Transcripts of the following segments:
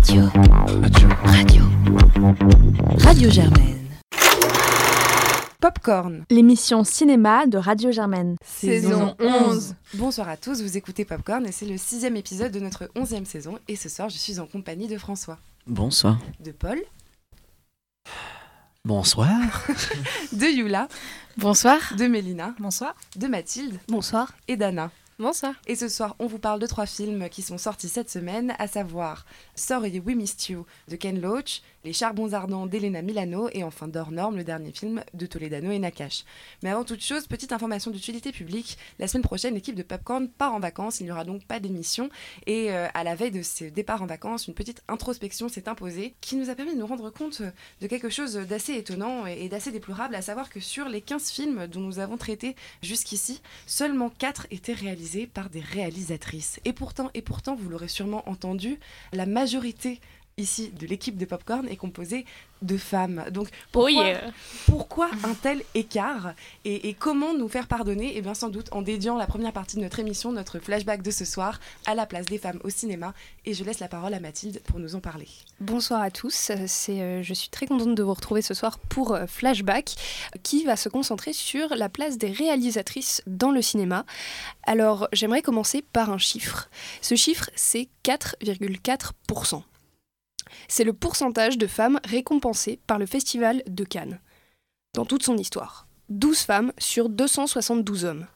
Radio. Radio. Radio. Radio Germaine. Popcorn. L'émission cinéma de Radio Germaine. Saison 11. Bonsoir à tous, vous écoutez Popcorn et c'est le sixième épisode de notre onzième saison. Et ce soir, je suis en compagnie de François, Bonsoir. de Paul, Bonsoir. de Yula, Bonsoir. de Mélina, Bonsoir. de Mathilde Bonsoir. et d'Anna. Bonsoir. Et ce soir, on vous parle de trois films qui sont sortis cette semaine, à savoir Sorry We Missed You de Ken Loach, Les Charbons Ardents d'Elena Milano et enfin D'Or Norme, le dernier film de Toledano et Nakash. Mais avant toute chose, petite information d'utilité publique, la semaine prochaine, l'équipe de Popcorn part en vacances, il n'y aura donc pas d'émission et euh, à la veille de ce départ en vacances, une petite introspection s'est imposée qui nous a permis de nous rendre compte de quelque chose d'assez étonnant et d'assez déplorable, à savoir que sur les 15 films dont nous avons traité jusqu'ici, seulement 4 étaient réalisés par des réalisatrices. Et pourtant, et pourtant, vous l'aurez sûrement entendu, la majorité ici de l'équipe de Popcorn est composée de femmes. Donc pourquoi, pourquoi un tel écart et, et comment nous faire pardonner? Eh bien sans doute en dédiant la première partie de notre émission, notre flashback de ce soir, à la place des femmes au cinéma. Et je laisse la parole à Mathilde pour nous en parler. Bonsoir à tous. Euh, C'est, euh, je suis très contente de vous retrouver ce soir pour euh, Flashback, qui va se concentrer sur la place des réalisatrices dans le cinéma. Alors, j'aimerais commencer par un chiffre. Ce chiffre, c'est 4,4%. C'est le pourcentage de femmes récompensées par le Festival de Cannes. Dans toute son histoire. 12 femmes sur 272 hommes.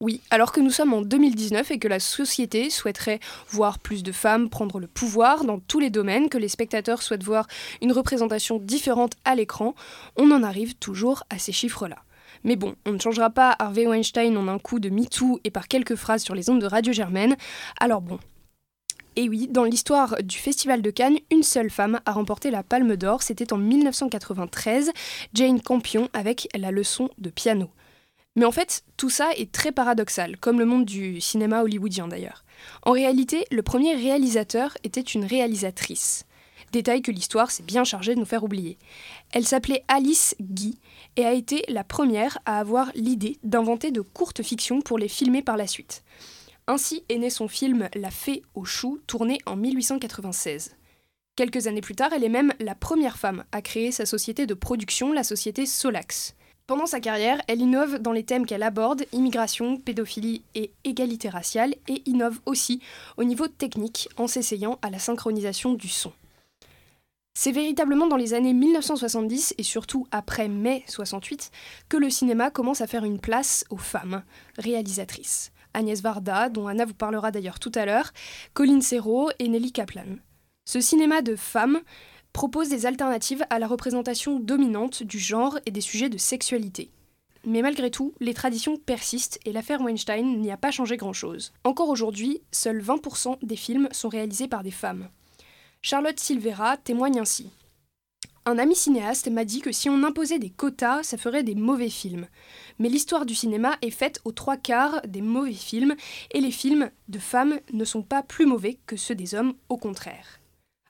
Oui, alors que nous sommes en 2019 et que la société souhaiterait voir plus de femmes prendre le pouvoir dans tous les domaines, que les spectateurs souhaitent voir une représentation différente à l'écran, on en arrive toujours à ces chiffres-là. Mais bon, on ne changera pas Harvey Weinstein en un coup de MeToo et par quelques phrases sur les ondes de Radio Germaine. Alors bon. Et oui, dans l'histoire du Festival de Cannes, une seule femme a remporté la Palme d'Or, c'était en 1993, Jane Campion avec la leçon de piano. Mais en fait, tout ça est très paradoxal, comme le monde du cinéma hollywoodien d'ailleurs. En réalité, le premier réalisateur était une réalisatrice. Détail que l'histoire s'est bien chargée de nous faire oublier. Elle s'appelait Alice Guy et a été la première à avoir l'idée d'inventer de courtes fictions pour les filmer par la suite. Ainsi est né son film La Fée aux choux, tourné en 1896. Quelques années plus tard, elle est même la première femme à créer sa société de production, la société Solax. Pendant sa carrière, elle innove dans les thèmes qu'elle aborde, immigration, pédophilie et égalité raciale, et innove aussi au niveau technique en s'essayant à la synchronisation du son. C'est véritablement dans les années 1970 et surtout après mai 68 que le cinéma commence à faire une place aux femmes réalisatrices. Agnès Varda, dont Anna vous parlera d'ailleurs tout à l'heure, Colin Serrault et Nelly Kaplan. Ce cinéma de femmes propose des alternatives à la représentation dominante du genre et des sujets de sexualité. Mais malgré tout, les traditions persistent et l'affaire Weinstein n'y a pas changé grand-chose. Encore aujourd'hui, seuls 20% des films sont réalisés par des femmes. Charlotte Silvera témoigne ainsi. Un ami cinéaste m'a dit que si on imposait des quotas, ça ferait des mauvais films. Mais l'histoire du cinéma est faite aux trois quarts des mauvais films, et les films de femmes ne sont pas plus mauvais que ceux des hommes, au contraire.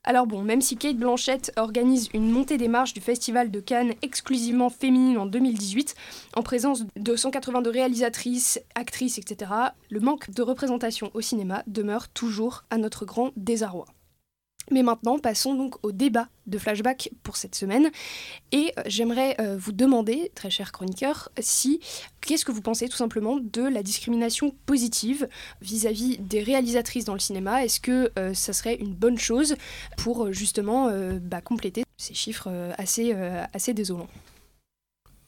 Alors bon, même si Kate Blanchett organise une montée des marches du Festival de Cannes exclusivement féminine en 2018, en présence de 182 réalisatrices, actrices, etc., le manque de représentation au cinéma demeure toujours à notre grand désarroi. Mais maintenant, passons donc au débat de flashback pour cette semaine. Et euh, j'aimerais euh, vous demander, très cher chroniqueur, si qu'est-ce que vous pensez tout simplement de la discrimination positive vis-à-vis des réalisatrices dans le cinéma? Est-ce que euh, ça serait une bonne chose pour justement bah, compléter ces chiffres assez, assez désolants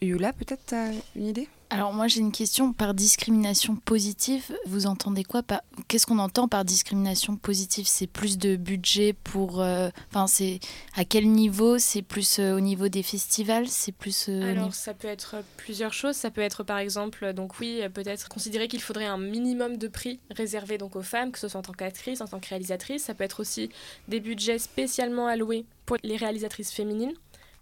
Yula, peut-être une idée? Alors moi j'ai une question par discrimination positive. Vous entendez quoi par Qu'est-ce qu'on entend par discrimination positive? C'est plus de budget pour. euh, Enfin c'est à quel niveau? C'est plus euh, au niveau des festivals? C'est plus. euh, Alors ça peut être plusieurs choses. Ça peut être par exemple, donc oui, peut-être considérer qu'il faudrait un minimum de prix réservé donc aux femmes, que ce soit en tant qu'actrice, en tant que réalisatrice. Ça peut être aussi des budgets spécialement alloués pour les réalisatrices féminines.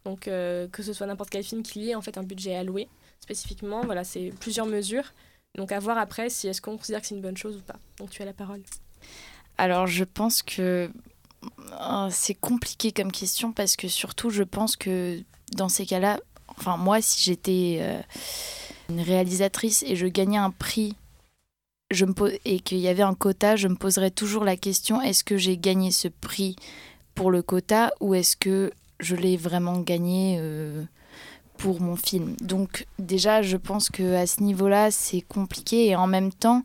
Donc euh, que ce soit n'importe quel film qui y ait en fait un budget alloué spécifiquement. Voilà, c'est plusieurs mesures. Donc à voir après si est-ce qu'on considère que c'est une bonne chose ou pas. Donc tu as la parole. Alors je pense que euh, c'est compliqué comme question parce que surtout je pense que dans ces cas-là, enfin moi si j'étais euh, une réalisatrice et je gagnais un prix je me pose, et qu'il y avait un quota, je me poserais toujours la question est-ce que j'ai gagné ce prix pour le quota ou est-ce que je l'ai vraiment gagné euh, pour mon film. Donc déjà, je pense que à ce niveau-là, c'est compliqué et en même temps,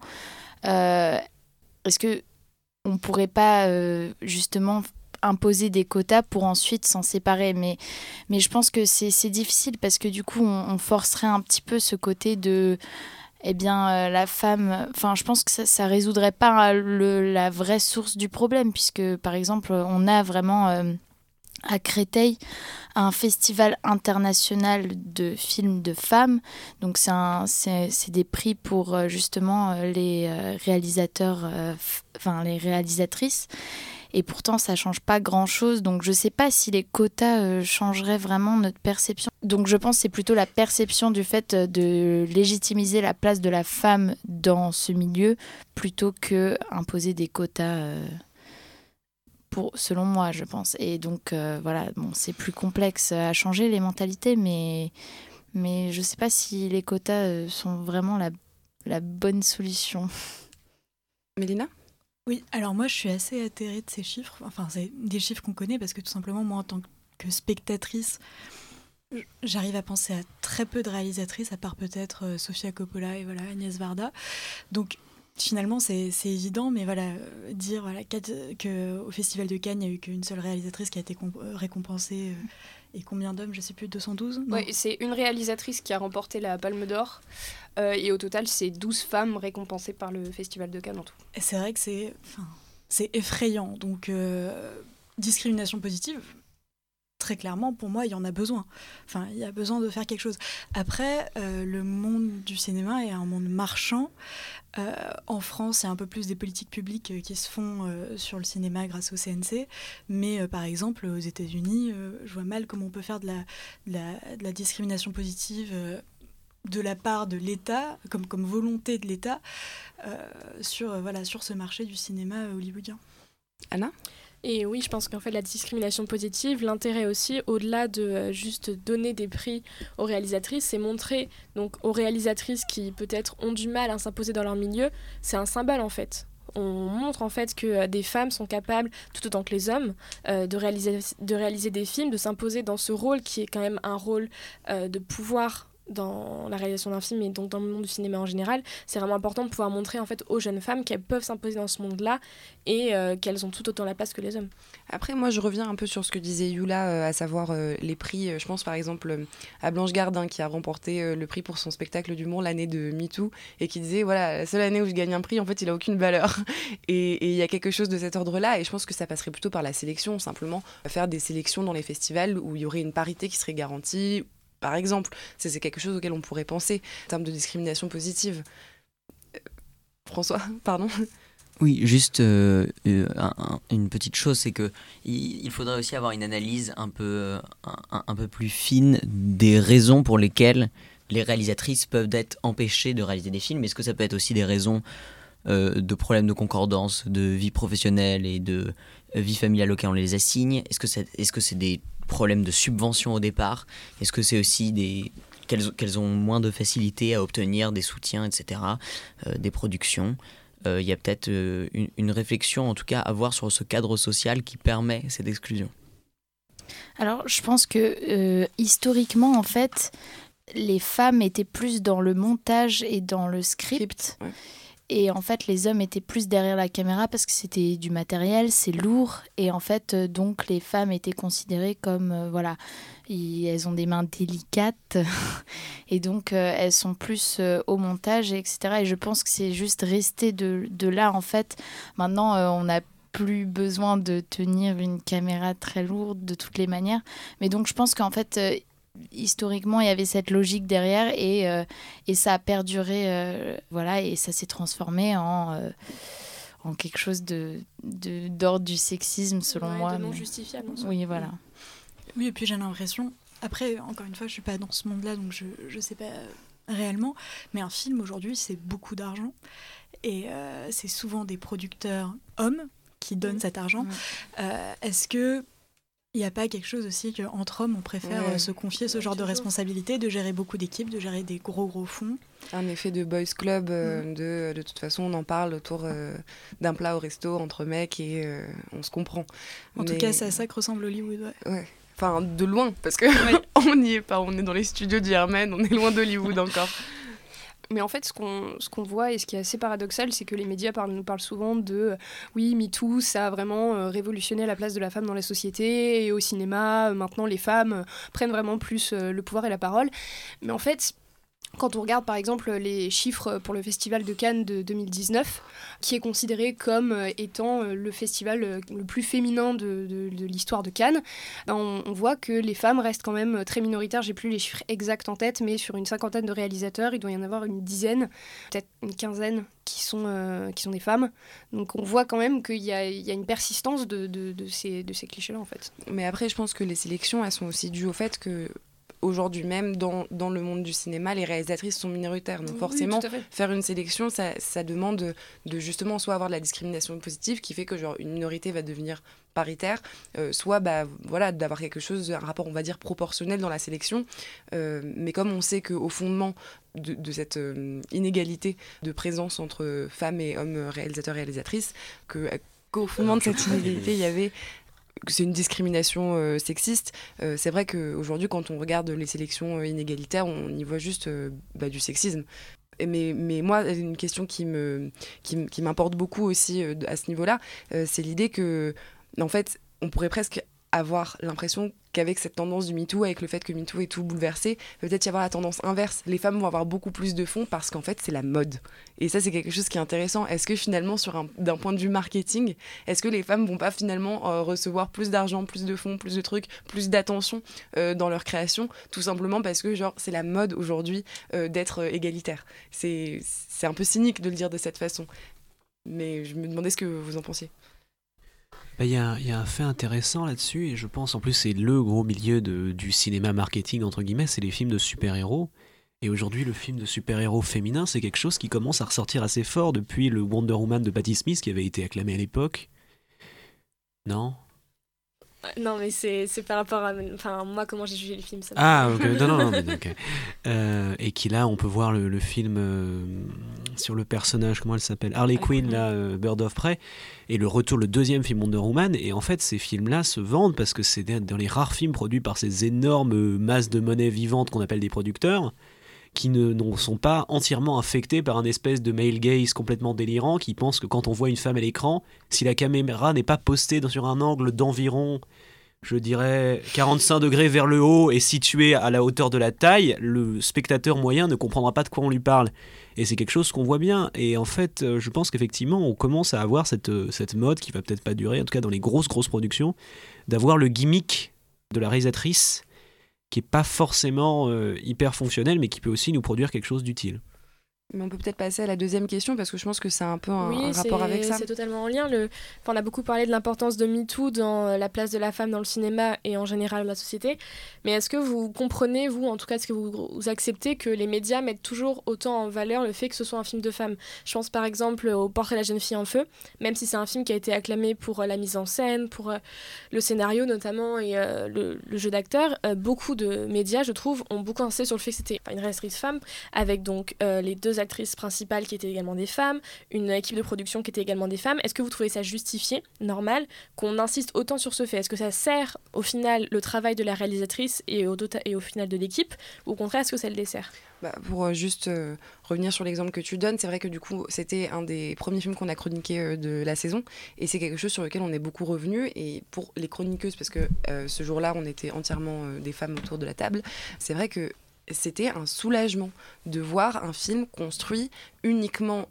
euh, est-ce que on pourrait pas euh, justement imposer des quotas pour ensuite s'en séparer? Mais, mais je pense que c'est difficile parce que du coup on, forcerait un petit peu ce côté de eh bien euh, la femme enfin je pense que ça, ça résoudrait pas la vraie source du problème puisque par exemple on a vraiment à Créteil un festival international de films de femmes. Donc c'est des prix pour euh, justement euh, les euh, réalisateurs, enfin les réalisatrices. Et pourtant, ça change pas grand-chose. Donc, je sais pas si les quotas changeraient vraiment notre perception. Donc, je pense c'est plutôt la perception du fait de légitimiser la place de la femme dans ce milieu plutôt que imposer des quotas. Pour, selon moi, je pense. Et donc, euh, voilà, bon, c'est plus complexe à changer les mentalités, mais, mais je ne sais pas si les quotas euh, sont vraiment la, la bonne solution. Mélina? Oui, alors moi, je suis assez atterrée de ces chiffres. Enfin, c'est des chiffres qu'on connaît parce que tout simplement, moi, en tant que spectatrice, j'arrive à penser à très peu de réalisatrices, à part peut-être euh, Sofia Coppola et voilà, Agnès Varda. Donc, finalement, c'est évident, mais voilà, euh, dire voilà, qu'au Festival de Cannes, il n'y a eu qu'une seule réalisatrice qui a été euh, récompensée. Euh, et combien d'hommes? Je sais plus, 212 Oui, c'est une réalisatrice qui a remporté la Palme d'Or. Euh, et au total, c'est 12 femmes récompensées par le Festival de Cannes en tout. C'est vrai que c'est c'est effrayant. Donc, euh, discrimination positive, très clairement, pour moi, il y en a besoin. Enfin, il y a besoin de faire quelque chose. Après, euh, le monde du cinéma est un monde marchand. Euh, en France, il y a un peu plus des politiques publiques euh, qui se font sur le cinéma grâce au CNC. Mais par exemple, aux États-Unis, je vois mal comment on peut faire de la, discrimination positive de la part de l'État, comme, comme volonté de l'État, sur, voilà, sur ce marché du cinéma hollywoodien. Anna? Et oui, je pense qu'en fait, la discrimination positive, l'intérêt aussi, au-delà de euh, juste donner des prix aux réalisatrices, c'est montrer donc aux réalisatrices qui peut-être ont du mal à s'imposer dans leur milieu, c'est un symbole en fait. On montre en fait que euh, des femmes sont capables, tout autant que les hommes, euh, de, réaliser, de réaliser des films, de s'imposer dans ce rôle qui est quand même un rôle de pouvoir dans la réalisation d'un film et donc dans le monde du cinéma en général, c'est vraiment important de pouvoir montrer en fait aux jeunes femmes qu'elles peuvent s'imposer dans ce monde-là et euh, qu'elles ont tout autant la place que les hommes. Après, moi, je reviens un peu sur ce que disait Yula, euh, à savoir euh, les prix. Je pense par exemple à Blanche Gardin qui a remporté le prix pour son spectacle d'humour l'année de MeToo et qui disait voilà, la seule année où je gagne un prix, en fait, il a aucune valeur. Et il y a quelque chose de cet ordre-là et je pense que ça passerait plutôt par la sélection, simplement faire des sélections dans les festivals où il y aurait une parité qui serait garantie par exemple. C'est quelque chose auquel on pourrait penser en termes de discrimination positive. Euh, François, pardon. Oui, juste euh, euh, un, une petite chose, c'est que il, faudrait aussi avoir une analyse un peu, un, peu plus fine des raisons pour lesquelles les réalisatrices peuvent être empêchées de réaliser des films. Est-ce que ça peut être aussi des raisons de problèmes de concordance, de vie professionnelle et de vie familiale auxquelles on les assigne? Est-ce que c'est est -ce c'est des problèmes de subvention au départ Est-ce que c'est aussi des qu'elles qu ont moins de facilité à obtenir des soutiens, etc., euh, des productions? Il y a peut-être une, une, réflexion, en tout cas, à avoir sur ce cadre social qui permet cette exclusion. Alors, je pense que euh, historiquement, en fait, les femmes étaient plus dans le montage et dans le script. script ouais. Et en fait, les hommes étaient plus derrière la caméra parce que c'était du matériel, c'est lourd. Et en fait, euh, donc, les femmes étaient considérées comme, euh, voilà, elles ont des mains délicates. et donc, euh, elles sont plus au montage, etc. Et je pense que c'est juste resté de, là, en fait. Maintenant, on a plus besoin de tenir une caméra très lourde de toutes les manières. Mais donc, je pense qu'en fait, historiquement, il y avait cette logique derrière et, euh, et ça a perduré, euh, voilà, et ça s'est transformé en, euh, en quelque chose de, de, d'ordre du sexisme, selon ouais, moi. De non mais... justifiable. En oui, voilà. Oui, et puis j'ai l'impression, après, encore une fois, je suis pas dans ce monde-là, donc je ne sais pas réellement, mais un film aujourd'hui, c'est beaucoup d'argent. Et euh, c'est souvent des producteurs hommes qui donnent mmh. cet argent. Mmh. Euh, Est-ce que Il n'y a pas quelque chose aussi qu'entre hommes, on préfère Ouais. euh, se confier ce genre de responsabilité, de gérer beaucoup d'équipes, de gérer des gros gros fonds. Un effet de boys club, euh, de, de toute façon, on en parle autour euh, d'un plat au resto entre mecs et euh, on se comprend. En tout cas, c'est à ça que ressemble Hollywood. ouais. Ouais. Enfin, de loin, parce que Ouais. on n'y est pas. On est dans les studios du Herman, on est loin d'Hollywood encore. Mais en fait, ce qu'on voit et ce qui est assez paradoxal, c'est que les médias nous parlent souvent de euh, oui, MeToo, ça a vraiment euh, révolutionné la place de la femme dans la société et au cinéma. euh, maintenant, les femmes prennent vraiment plus le pouvoir et la parole. Mais en fait, quand on regarde par exemple les chiffres pour le Festival de Cannes de 2019, qui est considéré comme euh, étant euh, le festival euh, le plus féminin de, l'histoire de Cannes, ben, on, voit que les femmes restent quand même très minoritaires. J'ai plus les chiffres exacts en tête, mais sur une cinquantaine de réalisateurs, il doit y en avoir une dizaine, peut-être une quinzaine qui sont, qui sont des femmes. Donc on voit quand même qu'il y y a une persistance de, de- ces, ces clichés-là en fait. Mais après, je pense que les sélections, elles sont aussi dues au fait que aujourd'hui même, dans, dans le monde du cinéma, les réalisatrices sont minoritaires. Donc forcément, Oui, faire une sélection, ça, ça demande de, de justement soit avoir de la discrimination positive qui fait que genre une minorité va devenir paritaire, euh, soit bah, voilà, d'avoir quelque chose, un rapport on va dire proportionnel dans la sélection. Euh, mais comme on sait qu'au fondement de, de cette euh, inégalité de présence entre femmes et hommes réalisateurs et réalisatrices, que, qu'au fondement de cette inégalité, il y avait c'est une discrimination euh, sexiste. Euh, c'est vrai qu'aujourd'hui, quand on regarde les sélections euh, inégalitaires, on y voit juste bah, du sexisme. Mais, mais moi, une question qui me qui, qui m'importe beaucoup aussi à ce niveau-là, c'est l'idée que, en fait, on pourrait presque avoir l'impression qu'avec cette tendance du MeToo, avec le fait que MeToo est tout bouleversé, peut-être y avoir la tendance inverse. Les femmes vont avoir beaucoup plus de fonds parce qu'en fait, c'est la mode. Et ça, c'est quelque chose qui est intéressant. Est-ce que finalement, sur un- d'un point de vue marketing, est-ce que les femmes vont pas finalement euh, recevoir plus d'argent, plus de fonds, plus de trucs, plus d'attention euh, dans leur création, tout simplement parce que genre c'est la mode aujourd'hui euh, d'être égalitaire? C'est c'est un peu cynique de le dire de cette façon. Mais je me demandais ce que vous en pensiez. Bah, Il y, a, un fait intéressant là-dessus, et je pense en plus c'est le gros milieu du cinéma marketing, entre guillemets, c'est les films de super-héros. Et aujourd'hui, le film de super-héros féminin, c'est quelque chose qui commence à ressortir assez fort depuis le Wonder Woman de Patty Smith qui avait été acclamé à l'époque. Non? Non, mais c'est par rapport à enfin, moi, comment j'ai jugé le film. Ça Ah, ok, non, non, non, mais ok. Euh, et qui là, on peut voir le, le film euh, sur le personnage, comment elle s'appelle Harley Quinn, là, euh, Bird of Prey, et le retour, le deuxième film Wonder Woman. Et en fait, ces films-là se vendent parce que c'est dans les rares films produits par ces énormes masses de monnaie vivante qu'on appelle des producteurs qui ne, sont pas entièrement infectés par un espèce de male gaze complètement délirant qui pense que quand on voit une femme à l'écran, si la caméra n'est pas postée sur un angle d'environ je dirais 45 degrés vers le haut et situé à la hauteur de la taille, le spectateur moyen ne comprendra pas de quoi on lui parle. Et c'est quelque chose qu'on voit bien. Et en fait, euh, je pense qu'effectivement, on commence à avoir cette, euh, cette mode qui va peut-être pas durer, en tout cas dans les grosses, grosses productions, d'avoir le gimmick de la réalisatrice qui est pas forcément euh, hyper fonctionnel, mais qui peut aussi nous produire quelque chose d'utile. Mais on peut peut-être passer à la deuxième question parce que je pense que c'est un peu un, Oui, un rapport avec ça. C'est totalement en lien. Le... enfin, on a beaucoup parlé de l'importance de MeToo dans euh, la place de la femme dans le cinéma et en général dans la société. Mais est-ce que vous comprenez, vous, en tout cas, est-ce que vous, vous acceptez que les médias mettent toujours autant en valeur le fait que ce soit un film de femme? Je pense par exemple au Portrait de la jeune fille en feu, même si c'est un film qui a été acclamé pour euh, la mise en scène, pour euh, le scénario notamment et euh, le, le jeu d'acteur, euh, beaucoup de médias, je trouve, ont beaucoup insisté sur le fait que c'était une réalisatrice femme, avec donc euh, les deux actrices principales qui étaient également des femmes, une équipe de production qui était également des femmes. Est-ce que vous trouvez ça justifié, normal, qu'on insiste autant sur ce fait? Est-ce que ça sert au final le travail de la réalisatrice et au, final de l'équipe Ou au contraire, est-ce que ça le dessert? Bah, pour euh, juste euh, revenir sur l'exemple que tu donnes, c'est vrai que du coup, c'était un des premiers films qu'on a chroniqué euh, de la saison. Et c'est quelque chose sur lequel on est beaucoup revenu. Et pour les chroniqueuses, parce que ce jour-là, on était entièrement des femmes autour de la table, c'est vrai que c'était un soulagement de voir un film construit uniquement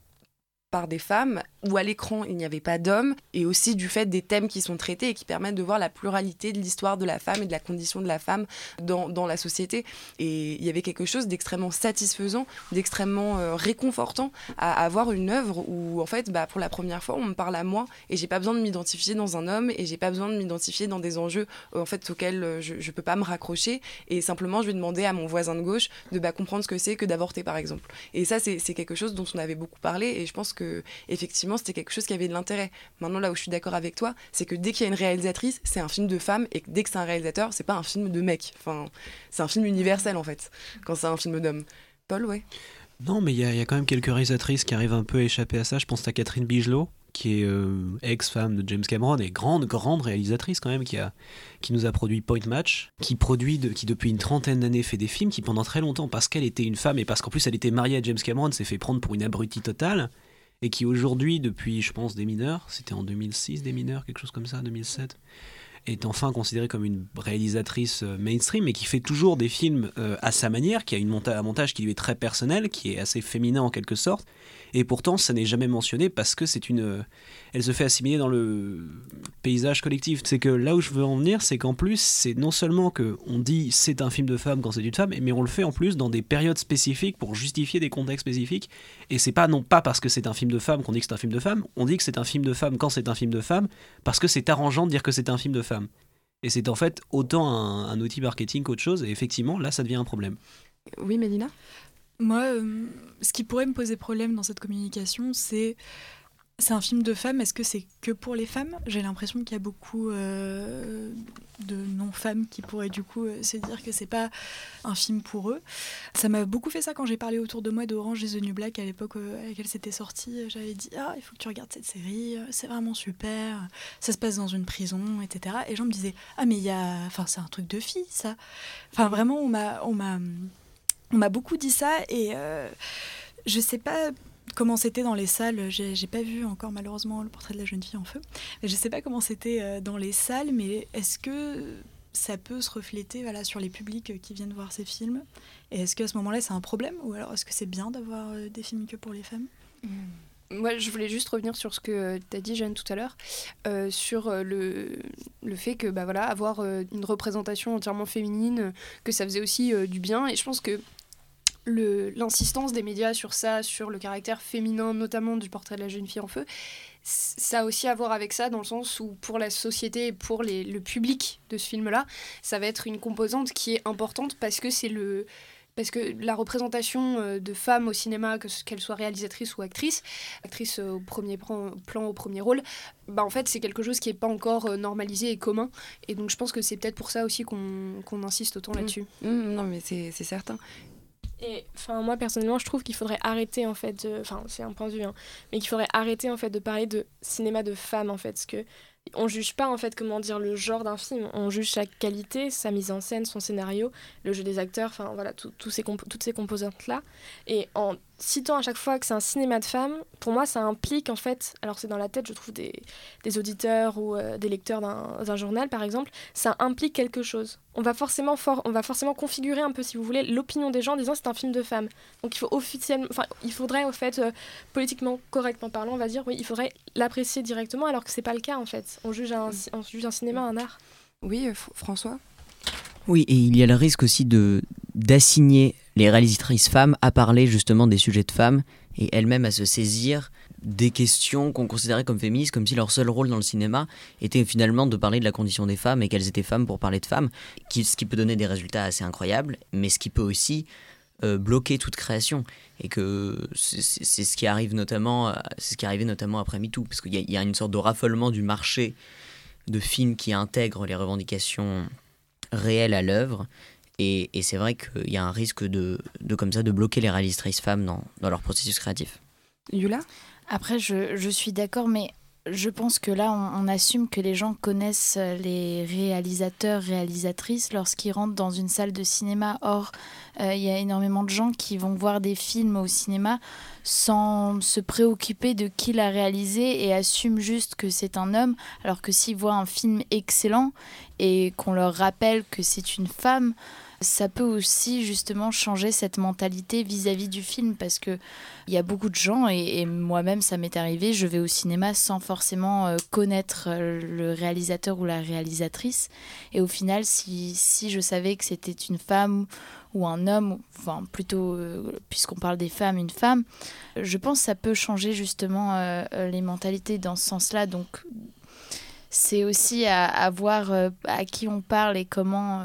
par des femmes, où à l'écran il n'y avait pas d'hommes, et aussi du fait des thèmes qui sont traités et qui permettent de voir la pluralité de l'histoire de la femme et de la condition de la femme dans, dans la société. Et il y avait quelque chose d'extrêmement satisfaisant, d'extrêmement euh, réconfortant à, avoir une œuvre où en fait bah, pour la première fois on me parle à moi et j'ai pas besoin de m'identifier dans un homme et j'ai pas besoin de m'identifier dans des enjeux euh, en fait auxquels euh, je, je peux pas me raccrocher et simplement je vais demander à mon voisin de gauche de bah, comprendre ce que c'est que d'avorter par exemple. Et ça c'est quelque chose dont on avait beaucoup parlé et je pense que effectivement c'était quelque chose qui avait de l'intérêt. Maintenant, là où je suis d'accord avec toi, c'est que dès qu'il y a une réalisatrice, c'est un film de femme, et dès que c'est un réalisateur, c'est pas un film de mec. Enfin, c'est un film universel en fait, quand c'est un film d'homme. Paul, ouais. Non, mais il y, a quand même quelques réalisatrices qui arrivent un peu à échapper à ça. Je pense à Catherine Bigelow, qui est euh, ex-femme de James Cameron et grande, grande réalisatrice quand même, qui, a, qui nous a produit Point Match, qui produit, de, qui depuis une trentaine d'années fait des films, qui pendant très longtemps, parce qu'elle était une femme et parce qu'en plus elle était mariée à James Cameron, s'est fait prendre pour une abrutie totale, et qui aujourd'hui, depuis je pense des mineurs, c'était en 2006 des mineurs, quelque chose comme ça, 2007, est enfin considérée comme une réalisatrice euh, mainstream et qui fait toujours des films euh, à sa manière, qui a une monta un montage qui lui est très personnel, qui est assez féminin en quelque sorte, et pourtant, ça n'est jamais mentionné parce que c'est une. Elle se fait assimiler dans le paysage collectif. C'est que là où je veux en venir, c'est qu'en plus, c'est non seulement que on dit c'est un film de femme quand c'est une femme, mais on le fait en plus dans des périodes spécifiques pour justifier des contextes spécifiques. Et c'est pas non pas parce que c'est un film de femme qu'on dit que c'est un film de femme. On dit que c'est un film de femme quand c'est un film de femme parce que c'est arrangeant de dire que c'est un film de femme. Et c'est en fait autant un, un outil marketing qu'autre chose. Et effectivement, là, ça devient un problème. Oui, Mélina? Moi, euh, ce qui pourrait me poser problème dans cette communication, c'est c'est un film de femmes. Est-ce que c'est que pour les femmes? J'ai l'impression qu'il y a beaucoup euh, de non-femmes qui pourraient du coup euh, se dire que c'est pas un film pour eux. Ça m'a beaucoup fait ça quand j'ai parlé autour de moi d'Orange et The New Black à l'époque à laquelle c'était sorti. J'avais dit ah il faut que tu regardes cette série, c'est vraiment super. Ça se passe dans une prison, etc. Et les gens me disaient ah mais il y a, enfin c'est un truc de fille ça. Enfin vraiment on m'a on m'a on m'a beaucoup dit ça et euh, je sais pas comment c'était dans les salles. J'ai pas vu encore malheureusement le portrait de la jeune fille en feu. Je sais pas comment c'était euh, dans les salles, mais est-ce que ça peut se refléter voilà, sur les publics qui viennent voir ces films? Et est-ce qu'à ce, moment-là c'est un problème ou alors est-ce que c'est bien d'avoir euh, des films que pour les femmes? Mmh. Moi, je voulais juste revenir sur ce que tu as dit, Jeanne, tout à l'heure, euh, sur le, le fait que, bah voilà, avoir une représentation entièrement féminine, que ça faisait aussi du bien. Et je pense que l'insistance des médias sur ça, sur le caractère féminin, notamment du portrait de la jeune fille en feu, ça a aussi à voir avec ça, dans le sens où pour la société et pour les, le public de ce film-là, ça va être une composante qui est importante parce que c'est le parce que la représentation euh, de femmes au cinéma, que qu'elle soit réalisatrice ou actrice, actrice au premier plan, au premier rôle, bah en fait c'est quelque chose qui n'est pas encore euh, normalisé et commun. Et donc je pense que c'est peut-être pour ça aussi qu'on insiste autant mmh. là-dessus. Mmh, non mais c'est certain. Et enfin, moi personnellement, je trouve qu'il faudrait arrêter en fait, enfin, c'est un point de vue, hein, mais qu'il faudrait arrêter en fait de parler de cinéma de femmes en fait, parce que on juge pas en fait comment dire le genre d'un film, on juge sa qualité, sa mise en scène, son scénario, le jeu des acteurs, enfin voilà, tous ces toutes ces composantes là. Et en citant à chaque fois que c'est un cinéma de femmes, pour moi, ça implique en fait, alors c'est dans la tête, je trouve, des, des auditeurs ou euh, des lecteurs d'un journal, par exemple, ça implique quelque chose. On va, forcément on va forcément configurer un peu, si vous voulez, l'opinion des gens en disant c'est un film de femmes. Donc il faut officiellement, enfin, il faudrait, au fait, euh, politiquement correctement parlant, on va dire, oui, il faudrait l'apprécier directement, alors que c'est pas le cas en fait. On juge un, on juge un cinéma, un art. Oui, euh, François? Oui, et il y a le risque aussi de d'assigner les réalisatrices femmes à parler justement des sujets de femmes et elles-mêmes à se saisir des questions qu'on considérait comme féministes, comme si leur seul rôle dans le cinéma était finalement de parler de la condition des femmes et qu'elles étaient femmes pour parler de femmes, ce qui peut donner des résultats assez incroyables, mais ce qui peut aussi euh, bloquer toute création. Et que c'est ce qui arrive notamment, euh, c'est ce qui arrivé notamment après MeToo, parce qu'il y, y, a une sorte de raffolement du marché de films qui intègrent les revendications réelles à l'œuvre et, c'est vrai qu'il y a un risque de, de, comme ça, de bloquer les réalisatrices femmes dans, dans leur processus créatif. Yula? Après, je, je suis d'accord, mais je pense que là, on, assume que les gens connaissent les réalisateurs, réalisatrices lorsqu'ils rentrent dans une salle de cinéma. Or, euh, il y a énormément de gens qui vont voir des films au cinéma sans se préoccuper de qui l'a réalisé et assument juste que c'est un homme, alors que s'ils voient un film excellent et qu'on leur rappelle que c'est une femme, ça peut aussi justement changer cette mentalité vis-à-vis du film parce que il y a beaucoup de gens et, moi-même ça m'est arrivé, je vais au cinéma sans forcément euh, connaître euh, le réalisateur ou la réalisatrice. Et au final si, je savais que c'était une femme ou un homme, enfin plutôt euh, puisqu'on parle des femmes, une femme, je pense que ça peut changer justement les mentalités dans ce sens-là. Donc c'est aussi à, voir à qui on parle et comment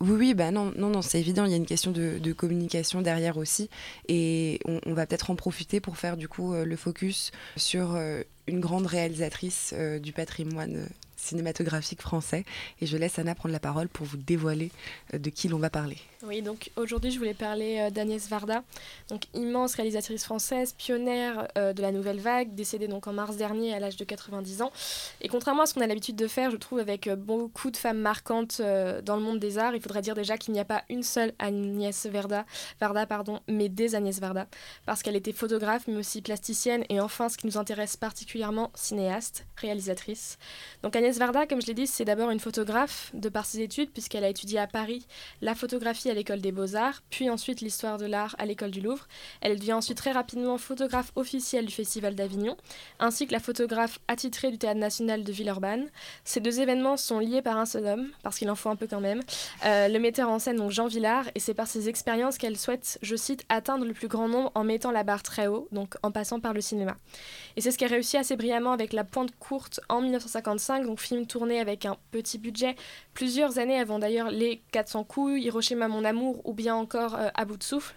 Oui, oui, bah non, non, non, c'est évident. Il y a une question de, communication derrière aussi, et on, on va peut-être en profiter pour faire du coup euh, le focus sur euh, une grande réalisatrice euh, du patrimoine cinématographique français. Et je laisse Anna prendre la parole pour vous dévoiler euh, de qui l'on va parler. Oui, donc aujourd'hui, je voulais parler euh, d'Agnès Varda, donc immense réalisatrice française, pionnière euh, de la nouvelle vague, décédée donc en mars dernier à l'âge de 90 ans. Et contrairement à ce qu'on a l'habitude de faire, je trouve avec beaucoup de femmes marquantes dans le monde des arts, il faudrait dire déjà qu'il n'y a pas une seule Agnès Varda, Varda pardon, mais des Agnès Varda, parce qu'elle était photographe, mais aussi plasticienne, et enfin, ce qui nous intéresse particulièrement, cinéaste, réalisatrice. Donc Agnès Varda, comme je l'ai dit, c'est d'abord une photographe de par ses études, puisqu'elle a étudié à Paris la photographie à l'école des beaux-arts, puis ensuite l'histoire de l'art à l'école du Louvre. Elle devient ensuite très rapidement photographe officielle du Festival d'Avignon, ainsi que la photographe attitrée du Théâtre national de Villeurbanne. Ces deux événements sont liés par un seul homme, parce qu'il en faut un peu quand même, euh, le metteur en scène donc Jean Villard, et c'est par ses expériences qu'elle souhaite, je cite, atteindre le plus grand nombre en mettant la barre très haut, donc en passant par le cinéma. Et c'est ce qu'elle réussit assez brillamment avec La Pointe courte en 1955, donc film tourné avec un petit budget, plusieurs années avant d'ailleurs Les 400 coups, Hiroshima mon amour ou bien encore euh, À bout de souffle.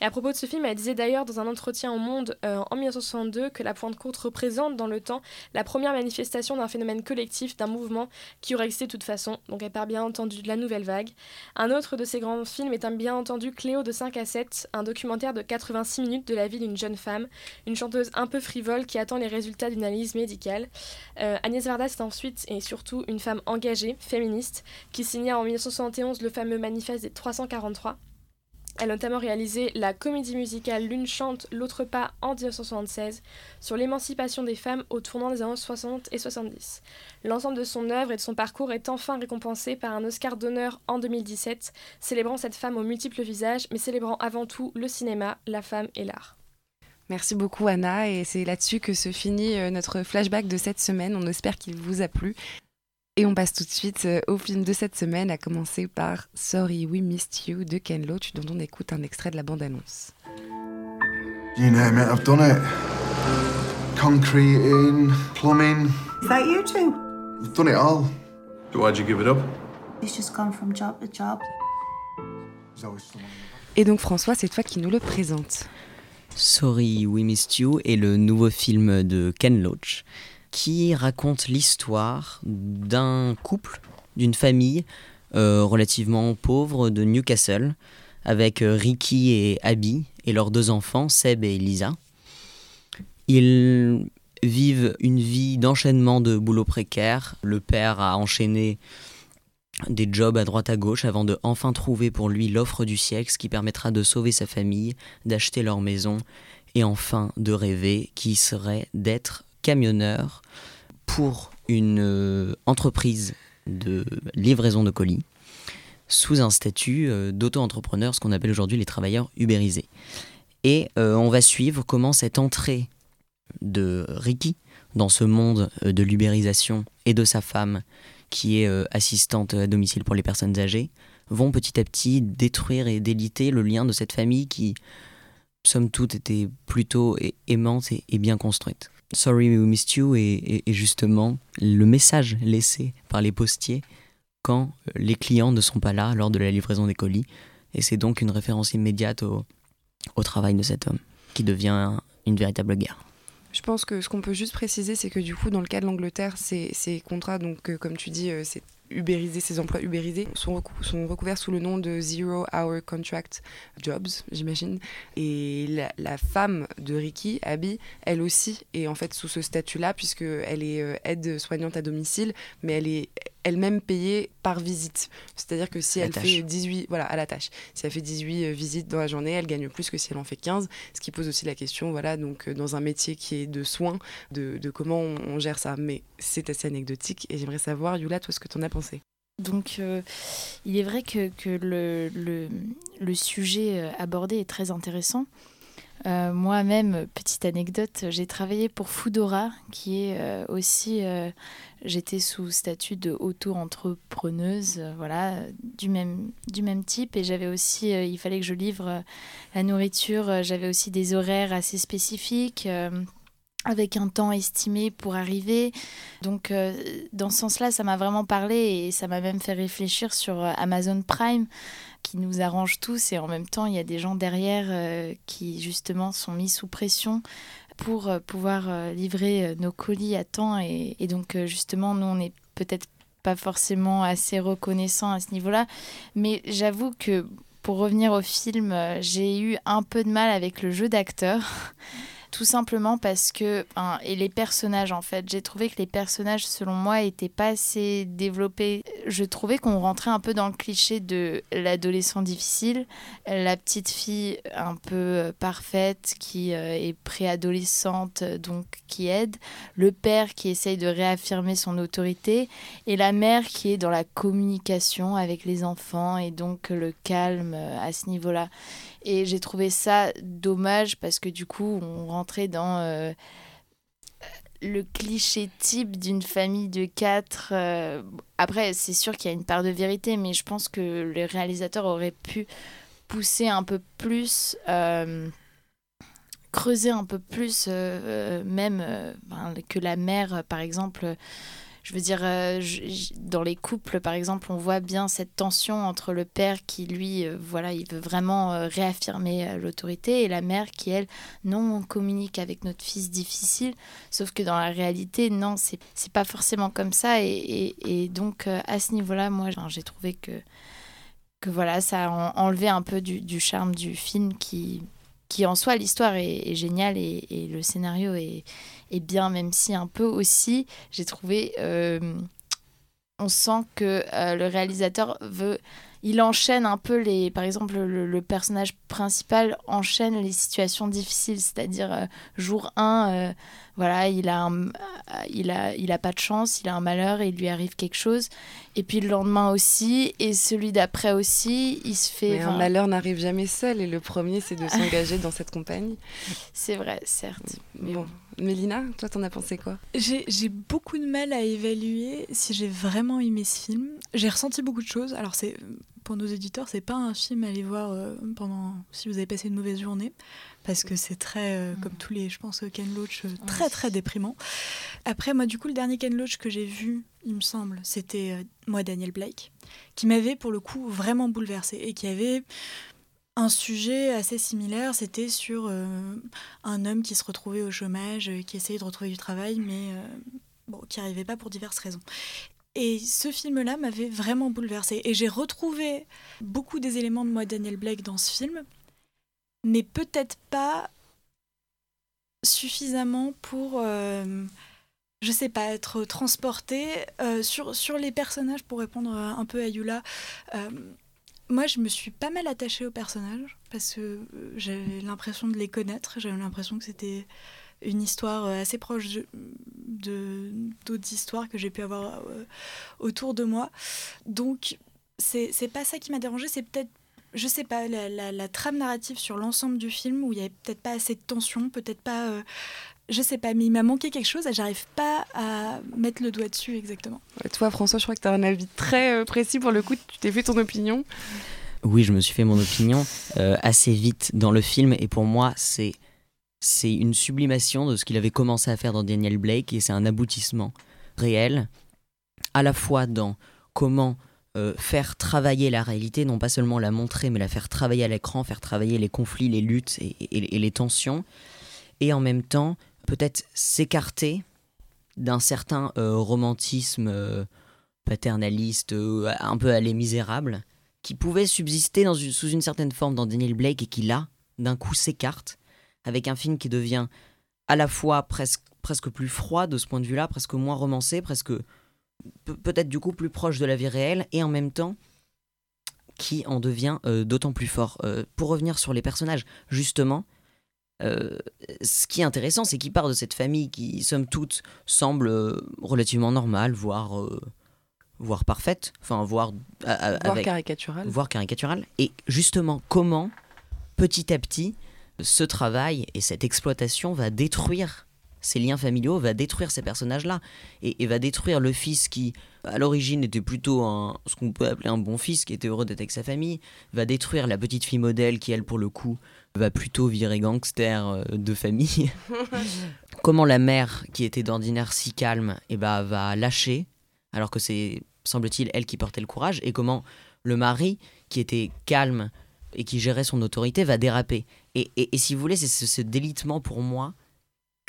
Et à propos de ce film, elle disait d'ailleurs dans un entretien au Monde euh, en 1962 que La Pointe courte représente dans le temps la première manifestation d'un phénomène collectif, d'un mouvement qui aurait existé de toute façon. Donc elle parle bien entendu de la nouvelle vague. Un autre de ses grands films est un bien entendu Cléo de 5 à 7, un documentaire de 86 minutes de la vie d'une jeune femme, une chanteuse un peu frivole qui attend les résultats d'une analyse médicale. Euh, Agnès Varda, c'est ensuite et surtout une femme engagée, féministe, qui signa en 1971 le fameux manifeste des 343. Elle a notamment réalisé la comédie musicale L'une chante, l'autre pas en 1976 sur l'émancipation des femmes au tournant des années 60 et 70. L'ensemble de son œuvre et de son parcours est enfin récompensé par un Oscar d'honneur en 2017, célébrant cette femme aux multiples visages, mais célébrant avant tout le cinéma, la femme et l'art. Merci beaucoup Anna et c'est là-dessus que se finit euh, notre flashback de cette semaine. On espère qu'il vous a plu. Et on passe tout de suite euh, au film de cette semaine, à commencer par Sorry We Missed You de Ken Loach, dont on écoute un extrait de la bande-annonce. You name it, I've done it. Concreting, plumbing, Is that you two? I've done it all. So why'd you give it up? Just gone from job to job. Et donc François, c'est toi qui nous le présente. Sorry We Missed You est le nouveau film de Ken Loach qui raconte l'histoire d'un couple, d'une famille euh, relativement pauvre de Newcastle avec euh, Ricky et Abby et leurs deux enfants, Seb et Lisa. Ils vivent une vie d'enchaînement de boulot précaire. Le père a enchaîné des jobs à droite à gauche avant de enfin trouver pour lui l'offre du siècle, ce qui permettra de sauver sa famille, d'acheter leur maison et enfin de rêver qui serait d'être camionneur pour une euh, entreprise de livraison de colis sous un statut euh, d'auto-entrepreneur, ce qu'on appelle aujourd'hui les travailleurs ubérisés. Et euh, on va suivre comment cette entrée de Ricky dans ce monde de l'ubérisation et de sa femme qui est assistante à domicile pour les personnes âgées vont petit à petit détruire et déliter le lien de cette famille qui, somme toute, était plutôt aimante et bien construite. Sorry We Missed You est, justement le message laissé par les postiers quand euh, les clients ne sont pas là lors de la livraison des colis. Et c'est donc une référence immédiate au, au travail de cet homme, qui devient une véritable guerre. Je pense que ce qu'on peut juste préciser, c'est que du coup, dans le cas de l'Angleterre, ces, ces contrats, donc euh, comme tu dis, euh, c'est ubérisé, ces emplois ubérisés sont, sont recouverts sous le nom de Zero Hour Contract Jobs, j'imagine. Et la, la femme de Ricky, Abby, elle aussi est en fait sous ce statut-là, puisqu'elle est euh, aide soignante à domicile, mais elle est elle-même payée par visite. C'est-à-dire que si La elle tâche. fait 18, voilà, à la tâche. Si elle fait 18 euh, visites dans la journée, elle gagne plus que si elle en fait 15, ce qui pose aussi la question, voilà, donc euh, dans un métier qui est de soins, de, de comment on, on gère ça. Mais c'est assez anecdotique et j'aimerais savoir, Yula, toi, ce que tu en as pensé. Donc, euh, il est vrai que, que le, le, le sujet abordé est très intéressant. Euh, Moi-même, petite anecdote, j'ai travaillé pour Foodora, qui est euh, aussi. euh, J'étais sous statut de auto-entrepreneuse, voilà, du même, du même type. Et j'avais aussi. il fallait que je livre la nourriture. J'avais aussi des horaires assez spécifiques. Avec un temps estimé pour arriver. Donc euh, dans ce sens-là, ça m'a vraiment parlé et ça m'a même fait réfléchir sur euh, Amazon Prime qui nous arrange tous et en même temps il y a des gens derrière euh, qui justement sont mis sous pression pour pouvoir livrer nos colis à temps et, donc justement nous on n'est peut-être pas forcément assez reconnaissant à ce niveau-là mais j'avoue que pour revenir au film j'ai eu un peu de mal avec le jeu d'acteur tout simplement parce que et les personnages en fait j'ai trouvé que les personnages selon moi étaient pas assez développés. Je trouvais qu'on rentrait un peu dans le cliché de l'adolescent difficile la petite fille un peu euh, parfaite qui euh, est préadolescente donc qui aide le père qui essaye de réaffirmer son autorité et la mère qui est dans la communication avec les enfants et donc le calme euh, à ce niveau là et j'ai trouvé ça dommage parce que du coup, on rentrait dans euh, le cliché type d'une famille de quatre. Euh, après, c'est sûr qu'il y a une part de vérité, mais je pense que le réalisateur aurait pu pousser un peu plus. Euh, creuser un peu plus même que la mère par exemple je veux dire, euh, dans les couples, par exemple, on voit bien cette tension entre le père qui, lui, euh, voilà, il veut vraiment euh, réaffirmer l'autorité, et la mère qui, elle, non, on communique avec notre fils difficile. Sauf que dans la réalité, non, c'est pas forcément comme ça. Et, donc, à ce niveau-là, moi, j'ai trouvé que, voilà, ça a enlevé un peu du, charme du film qui, qui en soi, l'histoire est, géniale et, le scénario est et bien, même si un peu aussi, j'ai trouvé, euh, on sent que euh, le réalisateur veut, il enchaîne un peu les, par exemple, le, personnage principal enchaîne les situations difficiles, c'est-à-dire euh, jour 1, voilà, il a, il, a, il a pas de chance, il a un malheur et il lui arrive quelque chose. Et puis le lendemain aussi, et celui d'après aussi, il se fait. Mais un malheur n'arrive jamais seul, et le premier, c'est de s'engager dans cette compagnie. C'est vrai, certes. Mais bon. Mélina, toi, t'en as pensé quoi? J'ai beaucoup de mal à évaluer si j'ai vraiment aimé ce film. J'ai ressenti beaucoup de choses. Alors, c'est pour nos éditeurs, c'est pas un film à aller voir euh, pendant si vous avez passé une mauvaise journée, parce que c'est très, euh, mm. comme tous les, je pense, Ken Loach, euh, très très déprimant. Après, moi, du coup, le dernier Ken Loach que j'ai vu, il me semble, c'était moi Daniel Blake, qui m'avait pour le coup vraiment bouleversé et qui avait un sujet assez similaire, c'était sur euh, un homme qui se retrouvait au chômage, euh, qui essayait de retrouver du travail, mais euh, bon, qui n'arrivait pas pour diverses raisons. Et ce film-là m'avait vraiment bouleversée. Et j'ai retrouvé beaucoup des éléments de moi, Daniel Blake, dans ce film, mais peut-être pas suffisamment pour, je sais pas, être transporté sur, sur les personnages, pour répondre un peu à Yula moi, je me suis pas mal attachée aux personnages parce que euh, j'avais l'impression de les connaître. J'avais l'impression que c'était une histoire euh, assez proche d'autres histoires que j'ai pu avoir euh, autour de moi. Donc, c'est pas ça qui m'a dérangé, c'est peut-être je sais pas, la, la, trame narrative sur l'ensemble du film où il y avait peut-être pas assez de tension, peut-être pas je sais pas, mais il m'a manqué quelque chose et j'arrive pas à mettre le doigt dessus exactement. toi, François, je crois que tu as un avis très euh, précis pour le coup. Tu t'es fait ton opinion. Oui, je me suis fait mon opinion euh, assez vite dans le film et pour moi, c'est c'est une sublimation de ce qu'il avait commencé à faire dans Daniel Blake et c'est un aboutissement réel, à la fois dans comment euh, faire travailler la réalité, non pas seulement la montrer, mais la faire travailler à l'écran, faire travailler les conflits, les luttes et, et les tensions, et en même temps peut-être s'écarter d'un certain euh, romantisme euh, paternaliste, euh, un peu à les misérables, qui pouvait subsister sous une certaine forme dans Daniel Blake et qui là, d'un coup, s'écarte avec un film qui devient à la fois presque, presque plus froid de ce point de vue-là, presque moins romancé, presque peut-être du coup plus proche de la vie réelle, et en même temps qui en devient d'autant plus fort. pour revenir sur les personnages, justement, euh, ce qui est intéressant, c'est qu'il part de cette famille qui, somme toute, semble euh, relativement normale, voire, euh, voire parfaite, enfin, voire, voire caricaturale. Voire caricaturale. Et justement, comment, petit à petit, ce travail et cette exploitation va détruire ces liens familiaux, va détruire ces personnages-là, et, va détruire le fils qui, à l'origine était plutôt un, ce qu'on peut appeler un bon fils qui était heureux d'être avec sa famille, va détruire la petite fille modèle qui, elle, pour le coup, va plutôt virer gangster euh, de famille. Comment la mère, qui était d'ordinaire si calme, et bah, va lâcher, alors que c'est, semble-t-il, elle qui portait le courage, et comment le mari, qui était calme et qui gérait son autorité, va déraper. Et, et- et si vous voulez, c'est ce, ce délitement pour moi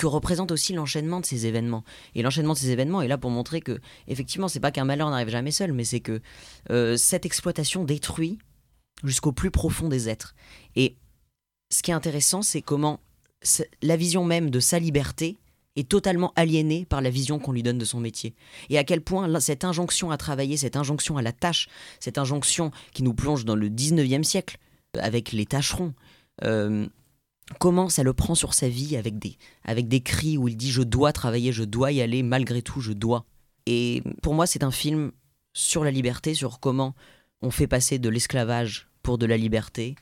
que représente aussi l'enchaînement de ces événements. Et l'enchaînement de ces événements est là pour montrer que, effectivement, c'est pas qu'un malheur n'arrive jamais seul, mais c'est que euh, cette exploitation détruit jusqu'au plus profond des êtres. Et ce qui est intéressant, c'est comment la vision même de sa liberté est totalement aliénée par la vision qu'on lui donne de son métier. Et à quel point cette injonction à travailler, cette injonction à la tâche, cette injonction qui nous plonge dans le 19e siècle, avec les tâcherons, euh, comment ça le prend sur sa vie avec des, avec des cris où il dit je dois travailler, je dois y aller, malgré tout, je dois. Et pour moi, c'est un film sur la liberté, sur comment on fait passer de l'esclavage pour de la liberté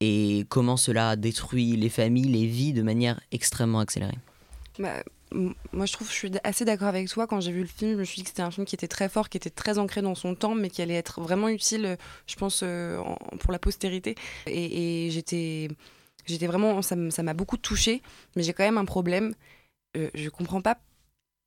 et comment cela détruit les familles, les vies de manière extrêmement accélérée. Bah, moi, je trouve, je suis assez d'accord avec toi. Quand j'ai vu le film, je me suis dit que c'était un film qui était très fort, qui était très ancré dans son temps, mais qui allait être vraiment utile, euh, je pense, euh, pour la postérité. Et j'étais, j'étais vraiment, ça m'a beaucoup touchée, mais j'ai quand même un problème. Euh, je comprends pas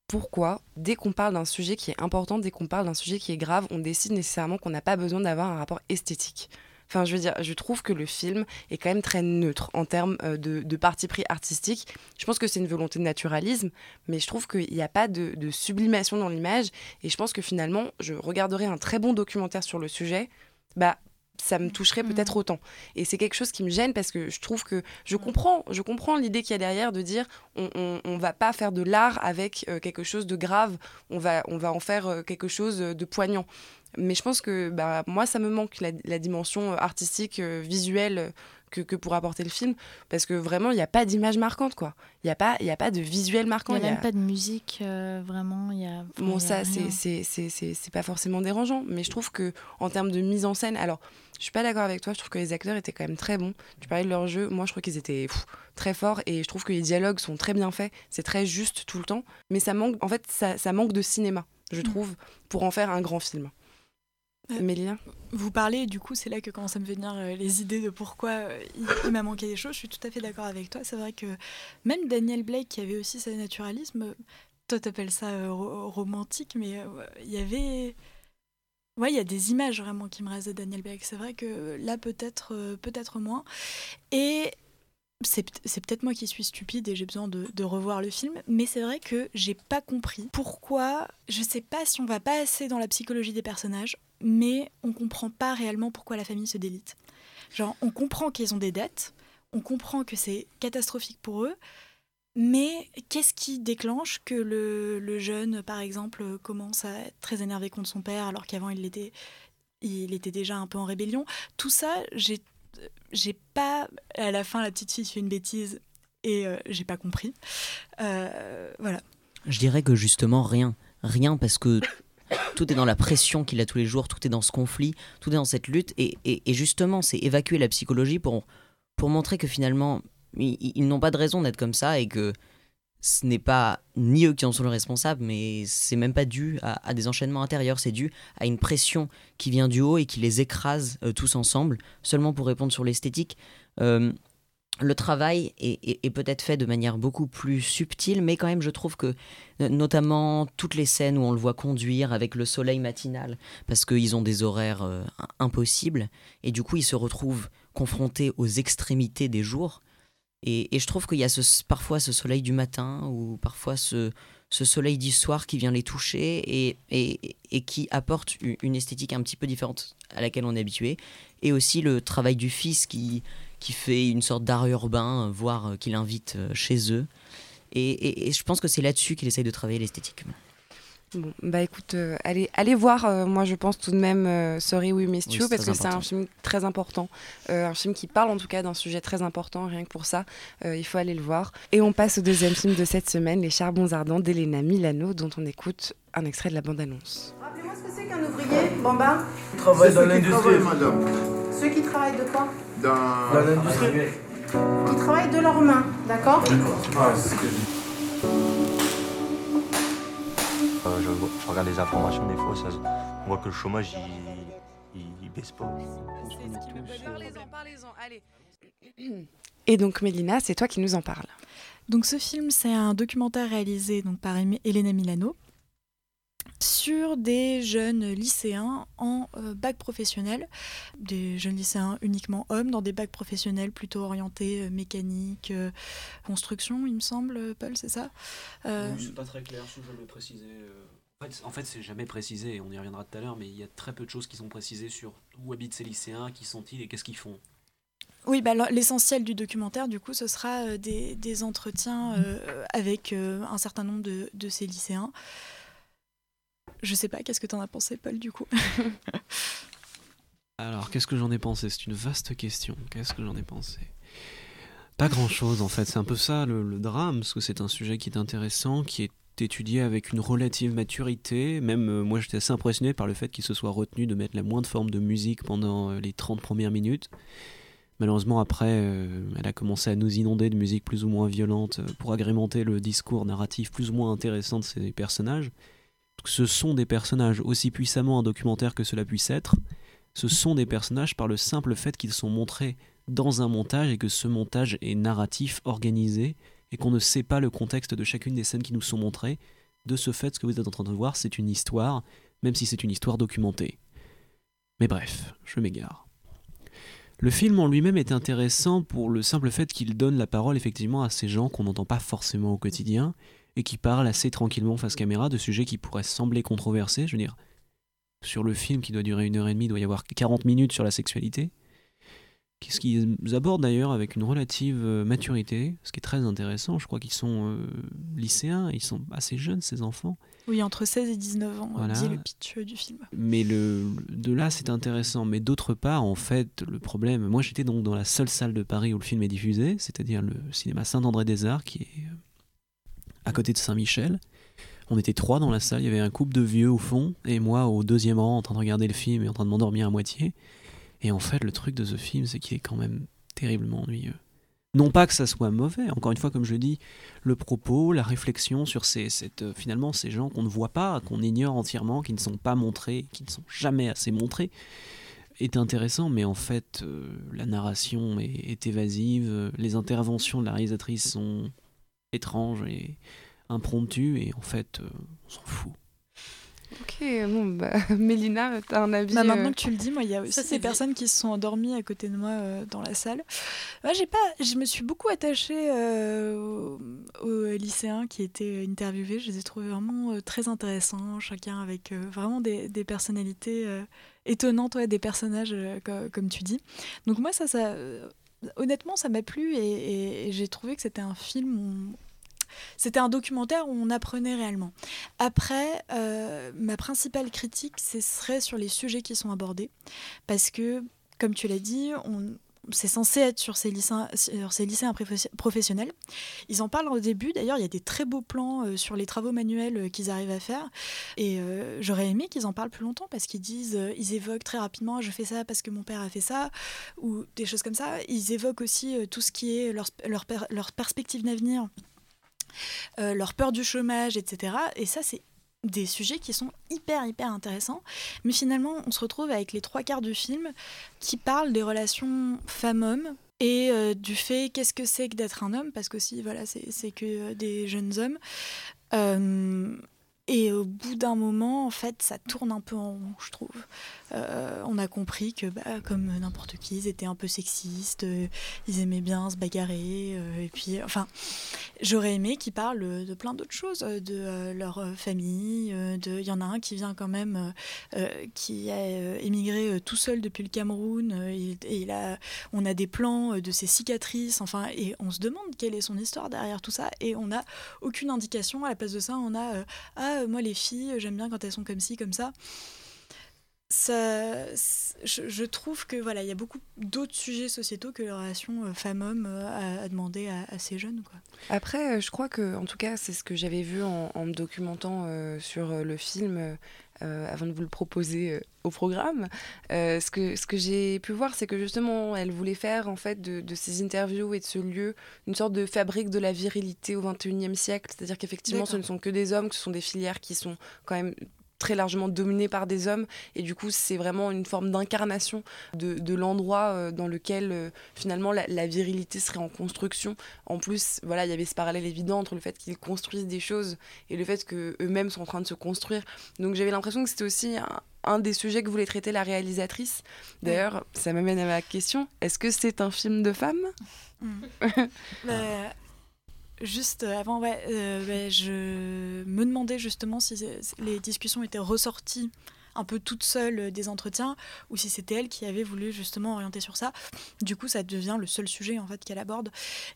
pourquoi, dès qu'on parle d'un sujet qui est important, dès qu'on parle d'un sujet qui est grave, on décide nécessairement qu'on n'a pas besoin d'avoir un rapport esthétique. Enfin, je veux dire, je trouve que le film est quand même très neutre en termes euh, de, parti pris artistique. Je pense que c'est une volonté de naturalisme, mais je trouve qu'il n'y a pas de, sublimation dans l'image. Et je pense que finalement, je regarderais un très bon documentaire sur le sujet, bah ça me toucherait peut-être autant. Et c'est quelque chose qui me gêne parce que je trouve que je comprends, je comprends l'idée qu'il y a derrière de dire on, on, on va pas faire de l'art avec euh, quelque chose de grave, on va, on va en faire euh, quelque chose de poignant. Mais je pense que bah, moi, ça me manque la, la dimension artistique, euh, visuelle euh, que, que pourrait apporter le film. Parce que vraiment, il n'y a pas d'image marquante, quoi. Il n'y a, pas- il y a pas de visuel Il marquant. n'y a il y même a- pas de musique, euh, vraiment. Il y a, Bon, il y a ça, c'est- rien. c'est c'est- c'est- c'est pas forcément dérangeant, mais je trouve que en termes de mise en scène, alors, je suis pas d'accord avec toi, je trouve que les acteurs étaient quand même très bons. Tu parlais de leur jeu, moi, je trouve qu'ils étaient pff, très forts et je trouve que les dialogues sont très bien faits, c'est très juste tout le temps, mais ça manque, en fait, ça, ça manque de cinéma, je trouve, pour en faire un grand film. Euh, Vous parlez, du coup, c'est là que commencent à me venir euh, les idées de pourquoi euh, il, il m'a manqué des choses. Je suis tout à fait d'accord avec toi. C'est vrai que même Daniel Blake, qui avait aussi sa naturalisme, toi t'appelles ça euh, ro- romantique, mais il y avait. Ouais, il y a des images vraiment qui me restent de Daniel Blake. C'est vrai que là, peut-être peut-être moins. Et c'est peut- c'est peut-être moi qui suis stupide et j'ai besoin de, revoir le film, mais c'est vrai que j'ai pas compris pourquoi. Je sais pas si on va pas assez dans la psychologie des personnages, mais on comprend pas réellement pourquoi la famille se délite. Genre, on comprend qu'ils ont des dettes, on comprend que c'est catastrophique pour eux, mais qu'est-ce qui déclenche que le, jeune, par exemple, commence à être très énervé contre son père alors qu'avant il il était déjà un peu en rébellion? Tout ça, j'ai j'ai pas. À la fin, la petite fille fait une bêtise et euh, j'ai pas compris. Euh, voilà. Je dirais que justement rien. Rien parce que tout est dans la pression qu'il a tous les jours, tout est dans ce conflit, tout est dans cette lutte. Et, et- justement, c'est évacuer la psychologie pour, pour montrer que finalement, ils n'ont pas de raison d'être comme ça et que ce n'est pas ni eux qui en sont le responsable, mais c'est même pas dû à, des enchaînements intérieurs, c'est dû à une pression qui vient du haut et qui les écrase euh, tous ensemble, seulement pour répondre sur l'esthétique. Euh, le travail est, peut-être fait de manière beaucoup plus subtile, mais quand même, je trouve que, euh, notamment toutes les scènes où on le voit conduire avec le soleil matinal, parce qu'ils ont des horaires im- impossibles, et du coup, ils se retrouvent confrontés aux extrémités des jours. Et, je trouve qu'il y a parfois ce soleil du matin ou parfois ce, soleil du soir qui vient les toucher et, qui apporte une esthétique un petit peu différente à laquelle on est habitué. Et aussi le travail du fils qui, fait une sorte d'art urbain, euh, voire euh, qu'il invite euh, chez eux. Et- et je pense que c'est là-dessus qu'il essaye de travailler l'esthétique. Bon, bah écoute, euh, allez, allez voir, euh, moi je pense tout de même euh, Sorry We Missed You, parce que c'est un important. film très important, euh, un film qui parle en tout cas d'un sujet très important, rien que pour ça, euh, il faut aller le voir. Et on passe au deuxième film de cette semaine, Les Charbons Ardents d'Elena Milano, dont on écoute un extrait de la bande-annonce. Rappelez-moi ce que c'est qu'un ouvrier, Bamba? Travaille dans l'industrie, madame. Ceux qui travaillent de quoi? Dans, l'industrie. Qui travaillent de leurs mains, d'accord? Ah, c'est ce que je dis. Euh, je regarde les informations, des fois, ça, on voit que le chômage, il, il, baisse pas. Parlez-en, parlez-en, allez. Et donc, Mélina, c'est toi qui nous en parles. Donc, ce film, c'est un documentaire réalisé donc, par Elena Milano sur des jeunes lycéens en euh, bac professionnel, des jeunes lycéens uniquement hommes, dans des bacs professionnels plutôt orientés euh, mécanique, euh, construction, il me semble, Paul, c'est ça? C'est pas très clair, je le préciser. En fait, c'est jamais précisé, on y reviendra tout à l'heure, mais il y a très peu de choses qui sont précisées sur où habitent ces lycéens, qui sont-ils et qu'est-ce qu'ils font. Oui, bah, l'essentiel du documentaire, du coup, ce sera des, des, entretiens avec un certain nombre de, de ces lycéens. Je sais pas, qu'est-ce que tu en as pensé, Paul, du coup Alors, qu'est-ce que j'en ai pensé? C'est une vaste question. Qu'est-ce que j'en ai pensé? Pas grand-chose, en fait. C'est un peu ça le, drame, parce que c'est un sujet qui est intéressant, qui est étudié avec une relative maturité. Même euh, moi, j'étais assez impressionné par le fait qu'il se soit retenu de mettre la moindre forme de musique pendant euh, les 30 premières minutes. Malheureusement, après, euh, elle a commencé à nous inonder de musique plus ou moins violente pour agrémenter le discours narratif plus ou moins intéressant de ses personnages ce sont des personnages aussi puissamment un documentaire que cela puisse être. Ce sont des personnages par le simple fait qu'ils sont montrés dans un montage et que ce montage est narratif, organisé, et qu'on ne sait pas le contexte de chacune des scènes qui nous sont montrées. De ce fait, ce que vous êtes en train de voir, c'est une histoire, même si c'est une histoire documentée. Mais bref, je m'égare. Le film en lui-même est intéressant pour le simple fait qu'il donne la parole effectivement à ces gens qu'on n'entend pas forcément au quotidien, et qui parle assez tranquillement face caméra de sujets qui pourraient sembler controversés. Je veux dire, sur le film qui doit durer une heure et demie, il doit y avoir 40 minutes sur la sexualité. Qu'est-ce qu'ils abordent d'ailleurs avec une relative euh, maturité, ce qui est très intéressant. Je crois qu'ils sont euh, lycéens, ils sont assez jeunes, ces enfants. Oui, entre 16 et 19 ans, voilà. dit le pitch du film. Mais le, de là, c'est intéressant. Mais d'autre part, en fait, le problème. Moi, j'étais donc dans la seule salle de Paris où le film est diffusé, c'est-à-dire le cinéma Saint-André-des-Arts, qui est euh, à côté de Saint-Michel. On était trois dans la salle, il y avait un couple de vieux au fond, et moi au deuxième rang en train de regarder le film et en train de m'endormir à moitié. Et en fait, le truc de ce film, c'est qu'il est quand même terriblement ennuyeux. Non pas que ça soit mauvais, encore une fois, comme je dis, le propos, la réflexion sur ces, cette, euh, finalement ces gens qu'on ne voit pas, qu'on ignore entièrement, qui ne sont pas montrés, qui ne sont jamais assez montrés, est intéressant, mais en fait, euh, la narration est, est, évasive, les interventions de la réalisatrice sont étrange et impromptu et en fait euh, on s'en fout. Ok, bon, bah, Mélina, t'as un avis bah, Maintenant euh, que tu le dis, moi, il y a aussi des personnes qui se sont endormies à côté de moi euh, dans la salle. Moi, j'ai pas, je me suis beaucoup attachée aux, lycéens qui étaient interviewés. Je les ai trouvés vraiment très intéressants, chacun avec vraiment des, des personnalités étonnantes, ouais, des personnages, comme tu dis. Donc moi, ça, ça honnêtement, ça m'a plu et, j'ai trouvé que c'était un film c'était un documentaire où on apprenait réellement. Après, euh, ma principale critique, ce serait sur les sujets qui sont abordés. Parce que, comme tu l'as dit, on, c'est censé être sur ces lycéens, sur ces professionnels. Ils en parlent au début. D'ailleurs, il y a des très beaux plans euh, sur les travaux manuels euh, qu'ils arrivent à faire. Et euh, j'aurais aimé qu'ils en parlent plus longtemps parce qu'ils disent, ils évoquent très rapidement, je fais ça parce que mon père a fait ça, ou des choses comme ça. Ils évoquent aussi tout ce qui est leur, leur, leur perspective d'avenir. leur peur du chômage, etc. Et ça, c'est des sujets qui sont hyper hyper intéressants. Mais finalement on se retrouve avec les trois quarts du film qui parlent des relations femmes-hommes et euh, du fait qu'est-ce que c'est que d'être un homme parce que si voilà c'est que des jeunes hommes. Euh, et au bout d'un moment, en fait, ça tourne un peu en rond, je trouve. Euh, on a compris que, bah, comme n'importe qui, ils étaient un peu sexistes, euh, ils aimaient bien se bagarrer. Euh, et puis, enfin, j'aurais aimé qu'ils parlent de plein d'autres choses, de leur famille. De... Il y en a un qui vient quand même, qui a émigré tout seul depuis le Cameroun. et, et là, on a des plans de ses cicatrices. Enfin, et on se demande quelle est son histoire derrière tout ça. Et on n'a aucune indication. À la place de ça, on a ah, euh, moi les filles, j'aime bien quand elles sont comme ci, comme ça. Ça, je, trouve que voilà, il y a beaucoup d'autres sujets sociétaux que la relation euh, femme-homme euh, à, demander à, ces jeunes. Quoi. Après, je crois que, en tout cas, c'est ce que j'avais vu en, me documentant sur le film avant de vous le proposer au programme. ce que, ce que j'ai pu voir, c'est que justement, elle voulait faire en fait de, de, ces interviews et de ce lieu une sorte de fabrique de la virilité au XXIe siècle. C'est-à-dire qu'effectivement, ce ne sont que des hommes, que ce sont des filières qui sont quand même très largement dominé par des hommes. Et du coup c'est vraiment une forme d'incarnation de, l'endroit euh, dans lequel euh, finalement la, virilité serait en construction. En plus voilà il y avait ce parallèle évident entre le fait qu'ils construisent des choses et le fait que eux-mêmes sont en train de se construire. Donc j'avais l'impression que c'était aussi un, des sujets que voulait traiter la réalisatrice. D'ailleurs ça m'amène à ma question. Est-ce que c'est un film de femme mmh. bah, Juste avant, ouais, euh, bah, je me demandais justement si les discussions étaient ressorties un peu toutes seules euh, des entretiens ou si c'était elle qui avait voulu justement orienter sur ça. Du coup, ça devient le seul sujet en fait qu'elle aborde.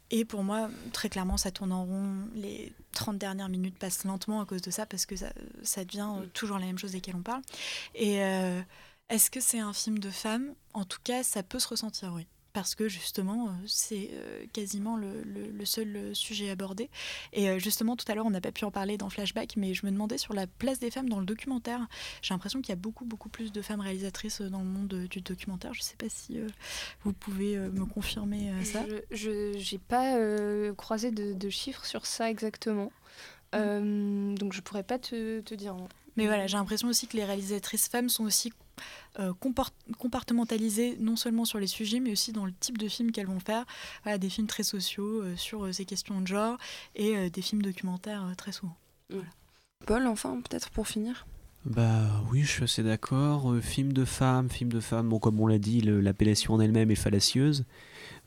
Et pour moi, très clairement, ça tourne en rond. Les 30 dernières minutes passent lentement à cause de ça parce que ça, devient euh, toujours la même chose desquelles on parle. Et est-ce que c'est un film de femme? En tout cas, ça peut se ressentir, oui parce que justement, euh, c'est euh, quasiment le, seul euh, sujet abordé. Et justement, tout à l'heure, on n'a pas pu en parler dans Flashback, mais je me demandais sur la place des femmes dans le documentaire. J'ai l'impression qu'il y a beaucoup, beaucoup plus de femmes réalisatrices dans le monde du documentaire. Je ne sais pas si vous pouvez me confirmer ça. Je n'ai pas croisé de, chiffres sur ça exactement. Mm. donc je pourrais pas te, te dire. Mais voilà, j'ai l'impression aussi que les réalisatrices femmes sont aussi euh, compartimentalisées non seulement sur les sujets, mais aussi dans le type de films qu'elles vont faire. des films très sociaux euh, sur euh, ces questions de genre et des films documentaires très souvent. Paul, enfin, peut-être pour finir bah oui, je suis assez d'accord. film de femme, film de femme, bon comme on l'a dit, l'appellation en elle-même est fallacieuse,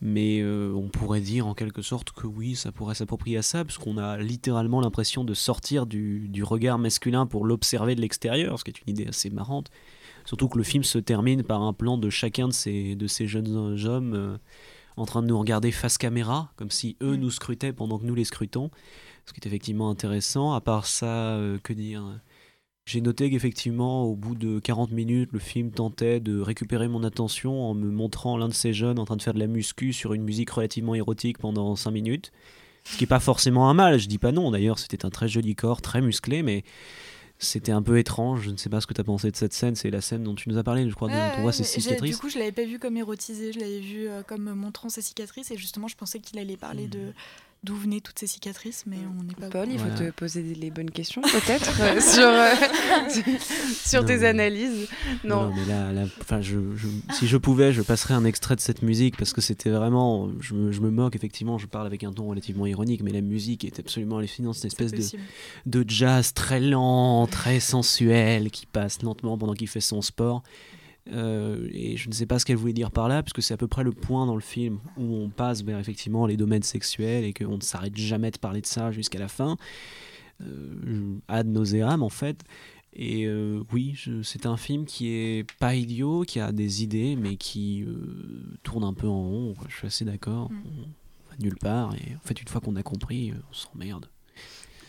mais on pourrait dire en quelque sorte que oui, ça pourrait s'approprier à ça, parce qu'on a littéralement l'impression de sortir du, du regard masculin pour l'observer de l'extérieur, ce qui est une idée assez marrante. Surtout que le film se termine par un plan de chacun de ces, de ces jeunes hommes euh, en train de nous regarder face caméra, comme si eux mm. nous scrutaient pendant que nous les scrutons. Ce qui est effectivement intéressant. À part ça, euh, que dire j'ai noté qu'effectivement, au bout de 40 minutes, le film tentait de récupérer mon attention en me montrant l'un de ces jeunes en train de faire de la muscu sur une musique relativement érotique pendant 5 minutes. Ce qui n'est pas forcément un mal, je dis pas non. D'ailleurs, c'était un très joli corps, très musclé, mais c'était un peu étrange. Je ne sais pas ce que tu as pensé de cette scène. C'est la scène dont tu nous as parlé, je crois, dont on voit ses cicatrices. Du coup, je l'avais pas vu comme érotisé, je l'avais vu euh, comme montrant ses cicatrices. Et justement, je pensais qu'il allait parler de hmm d'où venaient toutes ces cicatrices, mais on n'est pas. Paul, il faut te poser les bonnes questions peut-être euh, sur, euh, sur tes analyses. Non. mais là, je, si je pouvais, je passerais un extrait de cette musique parce que c'était vraiment. Je me, je me, moque effectivement, je parle avec un ton relativement ironique, mais la musique est absolument hallucinante, cette espèce de, de jazz très lent, très sensuel qui passe lentement pendant qu'il fait son sport. Euh, et je ne sais pas ce qu'elle voulait dire par là, puisque c'est à peu près le point dans le film où on passe vers effectivement les domaines sexuels et qu'on ne s'arrête jamais de parler de ça jusqu'à la fin, euh, ad nauseam en fait. Et euh, oui, c'est un film qui est pas idiot, qui a des idées, mais qui tourne un peu en rond. Je suis assez d'accord. Mm. On va nulle part. Et en fait, une fois qu'on a compris, on s'emmerde.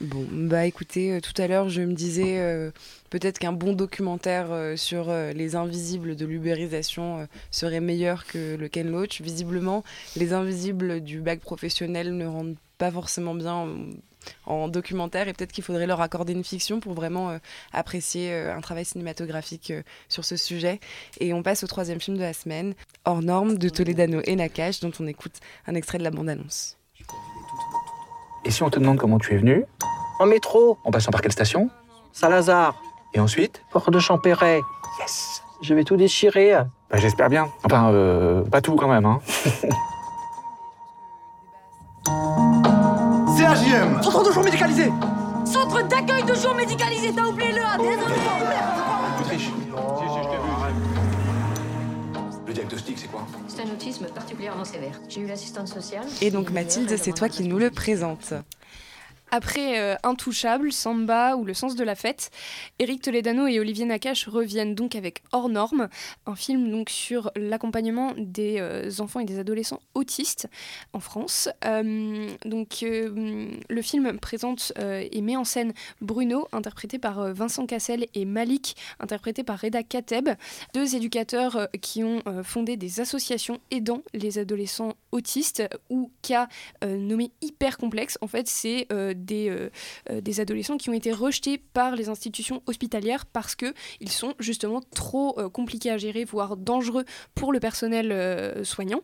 Bon, bah écoutez, euh, tout à l'heure, je me disais euh, peut-être qu'un bon documentaire euh, sur les invisibles de l'ubérisation serait meilleur que le Ken Loach. Visiblement, les invisibles du bac professionnel ne rendent pas forcément bien en, documentaire et peut-être qu'il faudrait leur accorder une fiction pour vraiment apprécier un travail cinématographique sur ce sujet. Et on passe au troisième film de la semaine, Hors norme de Toledano et Nakash, dont on écoute un extrait de la bande-annonce. Et si on te demande comment tu es venu En métro. En passant par quelle station Saint-Lazare. Et ensuite Port de Champéret. Yes Je vais tout déchirer. Bah, J'espère bien. Enfin, euh, pas tout quand même, hein. CAJM Centre de jour médicalisé Centre d'accueil de jour médicalisé, t'as oublié le A, désolé diagnostic, c'est quoi C'est un autisme particulièrement sévère. J'ai eu l'assistante sociale. Et donc Mathilde, c'est toi qui nous le présente. Après euh, Intouchable, Samba ou Le sens de la fête, Eric Toledano et Olivier Nakache reviennent donc avec Hors Normes, un film donc sur l'accompagnement des euh, enfants et des adolescents autistes en France. Euh, donc le film présente et met en scène Bruno, interprété par Vincent Cassel, et Malik, interprété par Reda Kateb, deux éducateurs qui ont fondé des associations aidant les adolescents autistes ou cas nommés hyper complexes. En fait, c'est des, des adolescents qui ont été rejetés par les institutions hospitalières parce qu'ils sont justement trop compliqués à gérer, voire dangereux pour le personnel soignant.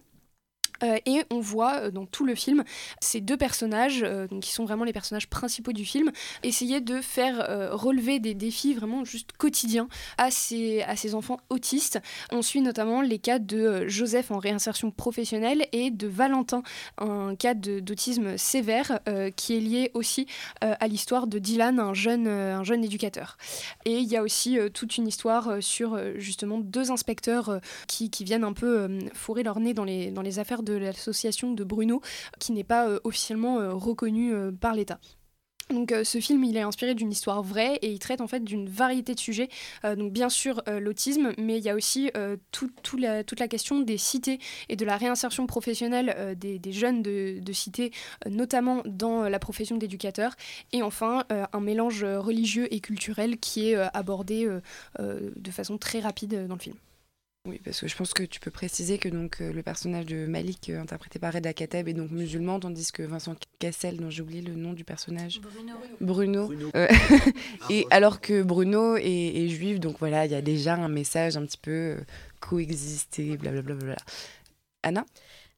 Euh, et on voit euh, dans tout le film ces deux personnages, euh, qui sont vraiment les personnages principaux du film, essayer de faire relever des défis vraiment juste quotidiens à ces, à ces enfants autistes. On suit notamment les cas de Joseph en réinsertion professionnelle et de Valentin, un cas d'autisme sévère qui est lié aussi à l'histoire de Dylan, un jeune, un jeune éducateur. Et il y a aussi toute une histoire sur justement deux inspecteurs qui, qui, viennent un peu fourrer leur nez dans les, dans les affaires de l'association de Bruno, qui n'est pas euh, officiellement euh, reconnue euh, par l'État. Donc ce film, il est inspiré d'une histoire vraie et il traite en fait d'une variété de sujets. donc bien sûr l'autisme, mais il y a aussi toute la question des cités et de la réinsertion professionnelle des, des, jeunes de, de cités, notamment dans la profession d'éducateur. Et enfin un mélange religieux et culturel qui est abordé de façon très rapide dans le film. Oui, parce que je pense que tu peux préciser que donc euh, le personnage de Malik, euh, interprété par Reda Kateb, est donc musulman, tandis que Vincent Cassel, dont j'ai oublié le nom du personnage, Bruno, Bruno. Euh, et alors que Bruno est, juif, donc voilà, il y a déjà un message un petit peu coexister, blablabla. Bla, bla, Anna?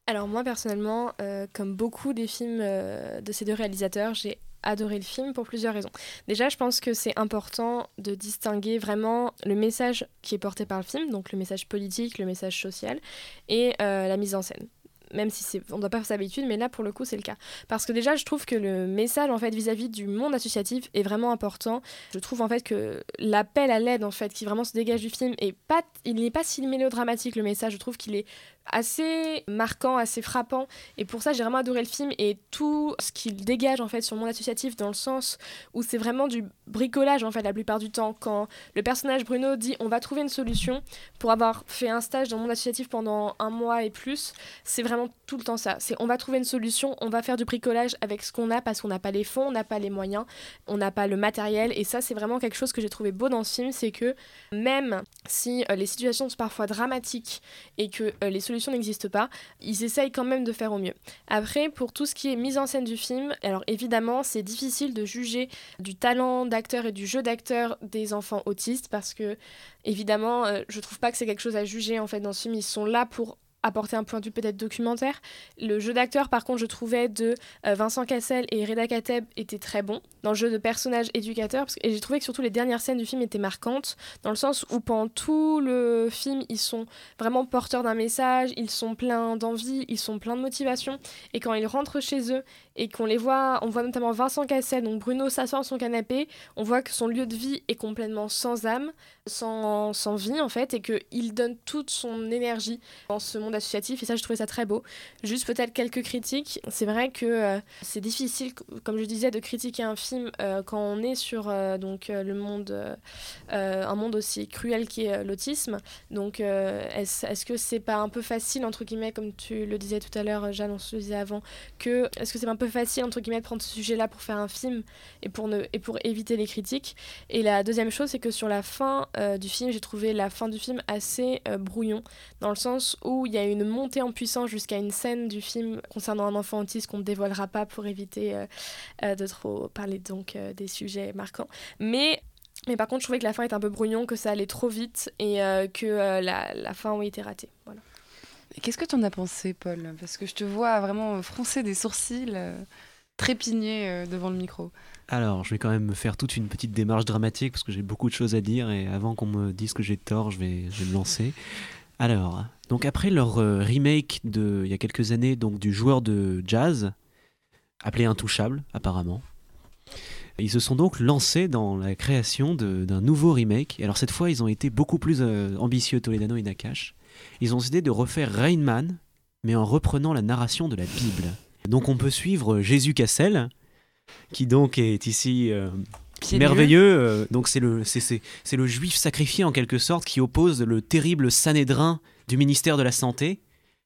Alors moi personnellement, comme beaucoup des films de ces deux réalisateurs, j'ai adoré le film pour plusieurs raisons. Déjà, je pense que c'est important de distinguer vraiment le message qui est porté par le film, donc le message politique, le message social, et euh, la mise en scène même si on ne doit pas faire s'habituer, mais là pour le coup c'est le cas. Parce que déjà je trouve que le message en fait vis-à-vis du monde associatif est vraiment important. Je trouve en fait que l'appel à l'aide en fait qui vraiment se dégage du film est pas, il n'est pas si mélodramatique le message. Je trouve qu'il est assez marquant, assez frappant. Et pour ça, j'ai vraiment adoré le film et tout ce qu'il dégage en fait sur le monde associatif dans le sens où c'est vraiment du bricolage en fait la plupart du temps. Quand le personnage Bruno dit on va trouver une solution pour avoir fait un stage dans le monde associatif pendant un mois et plus, c'est vraiment tout le temps ça. C'est on va trouver une solution, on va faire du bricolage avec ce qu'on a parce qu'on n'a pas les fonds, on n'a pas les moyens, on n'a pas le matériel. Et ça, c'est vraiment quelque chose que j'ai trouvé beau dans ce film, c'est que même si euh, les situations sont parfois dramatiques et que euh, les solutions n'existe pas, ils essayent quand même de faire au mieux. Après, pour tout ce qui est mise en scène du film, alors évidemment, c'est difficile de juger du talent d'acteur et du jeu d'acteur des enfants autistes parce que, évidemment, euh, je trouve pas que c'est quelque chose à juger en fait dans ce film. Ils sont là pour apporter un point de vue peut-être documentaire. Le jeu d'acteur, par contre, je trouvais de euh, Vincent Cassel et Reda Kateb était très bon dans le jeu de personnage éducateur. et j'ai trouvé que surtout les dernières scènes du film étaient marquantes, dans le sens où pendant tout le film, ils sont vraiment porteurs d'un message, ils sont pleins d'envie, ils sont pleins de motivation. Et quand ils rentrent chez eux et qu'on les voit, on voit notamment Vincent Cassel, donc Bruno s'assoit sur son canapé, on voit que son lieu de vie est complètement sans âme, sans, sans vie en fait, et qu'il donne toute son énergie dans ce monde associatif, et ça je trouvais ça très beau. Juste peut-être quelques critiques, c'est vrai que euh, c'est difficile, comme je disais, de critiquer un film euh, quand on est sur euh, donc, le monde, un monde aussi cruel qui est l'autisme. Donc est-ce est -ce que c'est pas un peu facile, entre guillemets, comme tu le disais tout à l'heure, Jeanne, on se disait avant, que est-ce que c'est un peu facile entre guillemets de prendre ce sujet-là pour faire un film et pour ne et pour éviter les critiques? Et la deuxième chose, c'est que sur la fin du film, j'ai trouvé la fin du film assez brouillon dans le sens où il y a une montée en puissance jusqu'à une scène du film concernant un enfant autiste qu'on ne dévoilera pas pour éviter euh, de trop parler donc des sujets marquants. Mais mais par contre, je trouvais que la fin était un peu brouillon, que ça allait trop vite et que la, la, fin a été ratée. Voilà. Qu'est-ce que tu en as pensé, Paul? Parce que je te vois vraiment froncer des sourcils, euh, trépigner euh, devant le micro. Alors, je vais quand même me faire toute une petite démarche dramatique parce que j'ai beaucoup de choses à dire et avant qu'on me dise que j'ai tort, je vais, me lancer. Alors, donc après leur euh, remake de il y a quelques années, donc du joueur de jazz appelé Intouchable, apparemment. Ils se sont donc lancés dans la création d'un nouveau remake. Alors cette fois, ils ont été beaucoup plus ambitieux, Toledano et Nakash ils ont décidé de refaire Rain Man, mais en reprenant la narration de la Bible. Donc on peut suivre Jésus Cassel, qui donc est ici euh, merveilleux. Euh, donc c'est le, c'est, le juif sacrifié en quelque sorte qui oppose le terrible Sanhédrin du ministère de la Santé,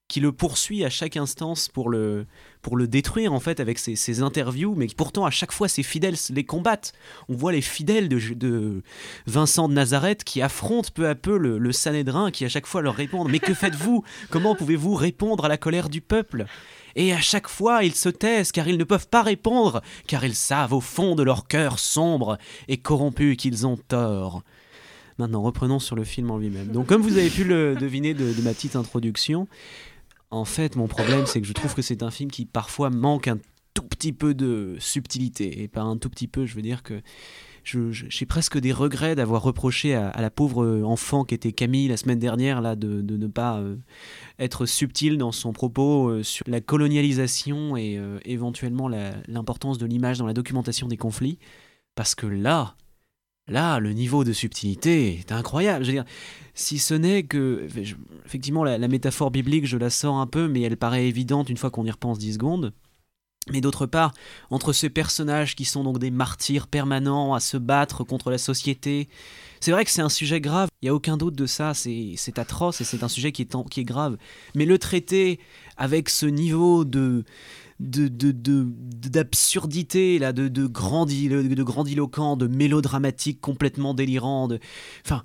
qui le poursuit à chaque instance pour le, pour le détruire en fait avec ses, ses interviews, mais qui pourtant à chaque fois ses fidèles les combattent. On voit les fidèles de, de Vincent de Nazareth qui affrontent peu à peu le, le Sanhédrin, qui à chaque fois leur répondent Mais que faites-vous? Comment pouvez-vous répondre à la colère du peuple? Et à chaque fois, ils se taisent car ils ne peuvent pas répondre, car ils savent au fond de leur cœur sombre et corrompu qu'ils ont tort. Maintenant, reprenons sur le film en lui-même. Donc, comme vous avez pu le deviner de, de ma petite introduction, en fait, mon problème, c'est que je trouve que c'est un film qui parfois manque un tout petit peu de subtilité. Et par un tout petit peu, je veux dire que j'ai presque des regrets d'avoir reproché à, la pauvre enfant qui était Camille la semaine dernière là de, ne pas euh, être subtil dans son propos euh, sur la colonialisation et euh, éventuellement l'importance de l'image dans la documentation des conflits. Parce que là, là, le niveau de subtilité est incroyable. Je veux dire, si ce n'est que, effectivement, la, la métaphore biblique, je la sors un peu, mais elle paraît évidente une fois qu'on y repense 10 secondes. Mais d'autre part, entre ces personnages qui sont donc des martyrs permanents à se battre contre la société, c'est vrai que c'est un sujet grave, il n'y a aucun doute de ça, c'est atroce et c'est un sujet qui est, grave. Mais le traiter avec ce niveau de de- de- d'absurdité là de, de, grandi- de grandiloquent de mélodramatique complètement délirant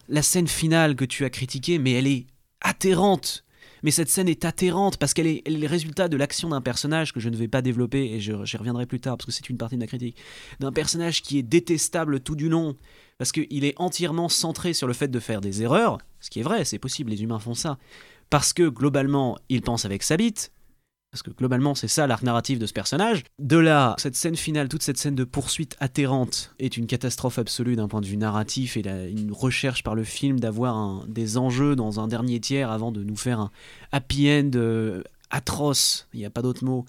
la scène finale que tu as critiquée mais elle est atterrante mais cette scène est atterrante parce qu'elle est, le résultat de l'action d'un personnage que je ne vais pas développer et j'y reviendrai plus tard parce que c'est une partie de ma critique. D'un personnage qui est détestable tout du long parce qu'il est entièrement centré sur le fait de faire des erreurs, ce qui est vrai, c'est possible, les humains font ça. Parce que globalement, il pense avec sa bite, parce que globalement c'est ça l'arc narratif de ce personnage. De là, cette scène finale, toute cette scène de poursuite atterrante est une catastrophe absolue d'un point de vue narratif et une recherche par le film d'avoir des enjeux dans un dernier tiers avant de nous faire un happy end euh, atroce, il n'y a pas d'autre mot,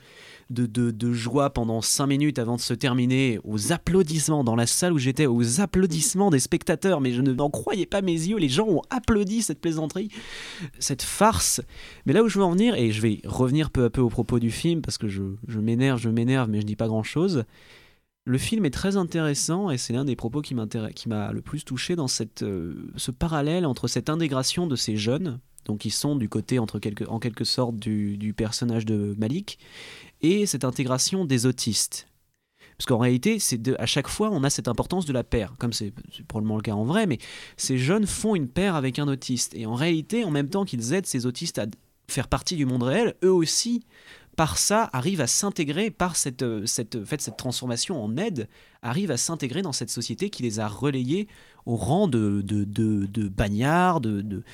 de, de, de joie pendant 5 minutes avant de se terminer aux applaudissements dans la salle où j'étais, aux applaudissements des spectateurs, mais je ne n'en croyais pas mes yeux, les gens ont applaudi cette plaisanterie, cette farce. Mais là où je veux en venir, et je vais revenir peu à peu au propos du film, parce que je, m'énerve, je m'énerve, mais je dis pas grand-chose, le film est très intéressant et c'est l'un des propos qui m'a le plus touché dans cette, euh, ce parallèle entre cette intégration de ces jeunes, donc qui sont du côté entre en quelque sorte du, du personnage de Malik, et cette intégration des autistes. Parce qu'en réalité, c'est à chaque fois, on a cette importance de la paire, comme c'est probablement le cas en vrai, mais ces jeunes font une paire avec un autiste. Et en réalité, en même temps qu'ils aident ces autistes à faire partie du monde réel, eux aussi, par ça, arrivent à s'intégrer, par cette, euh, cette, fait, cette transformation en aide, arrivent à s'intégrer dans cette société qui les a relayés au rang de, de, de, bagnards, de, de,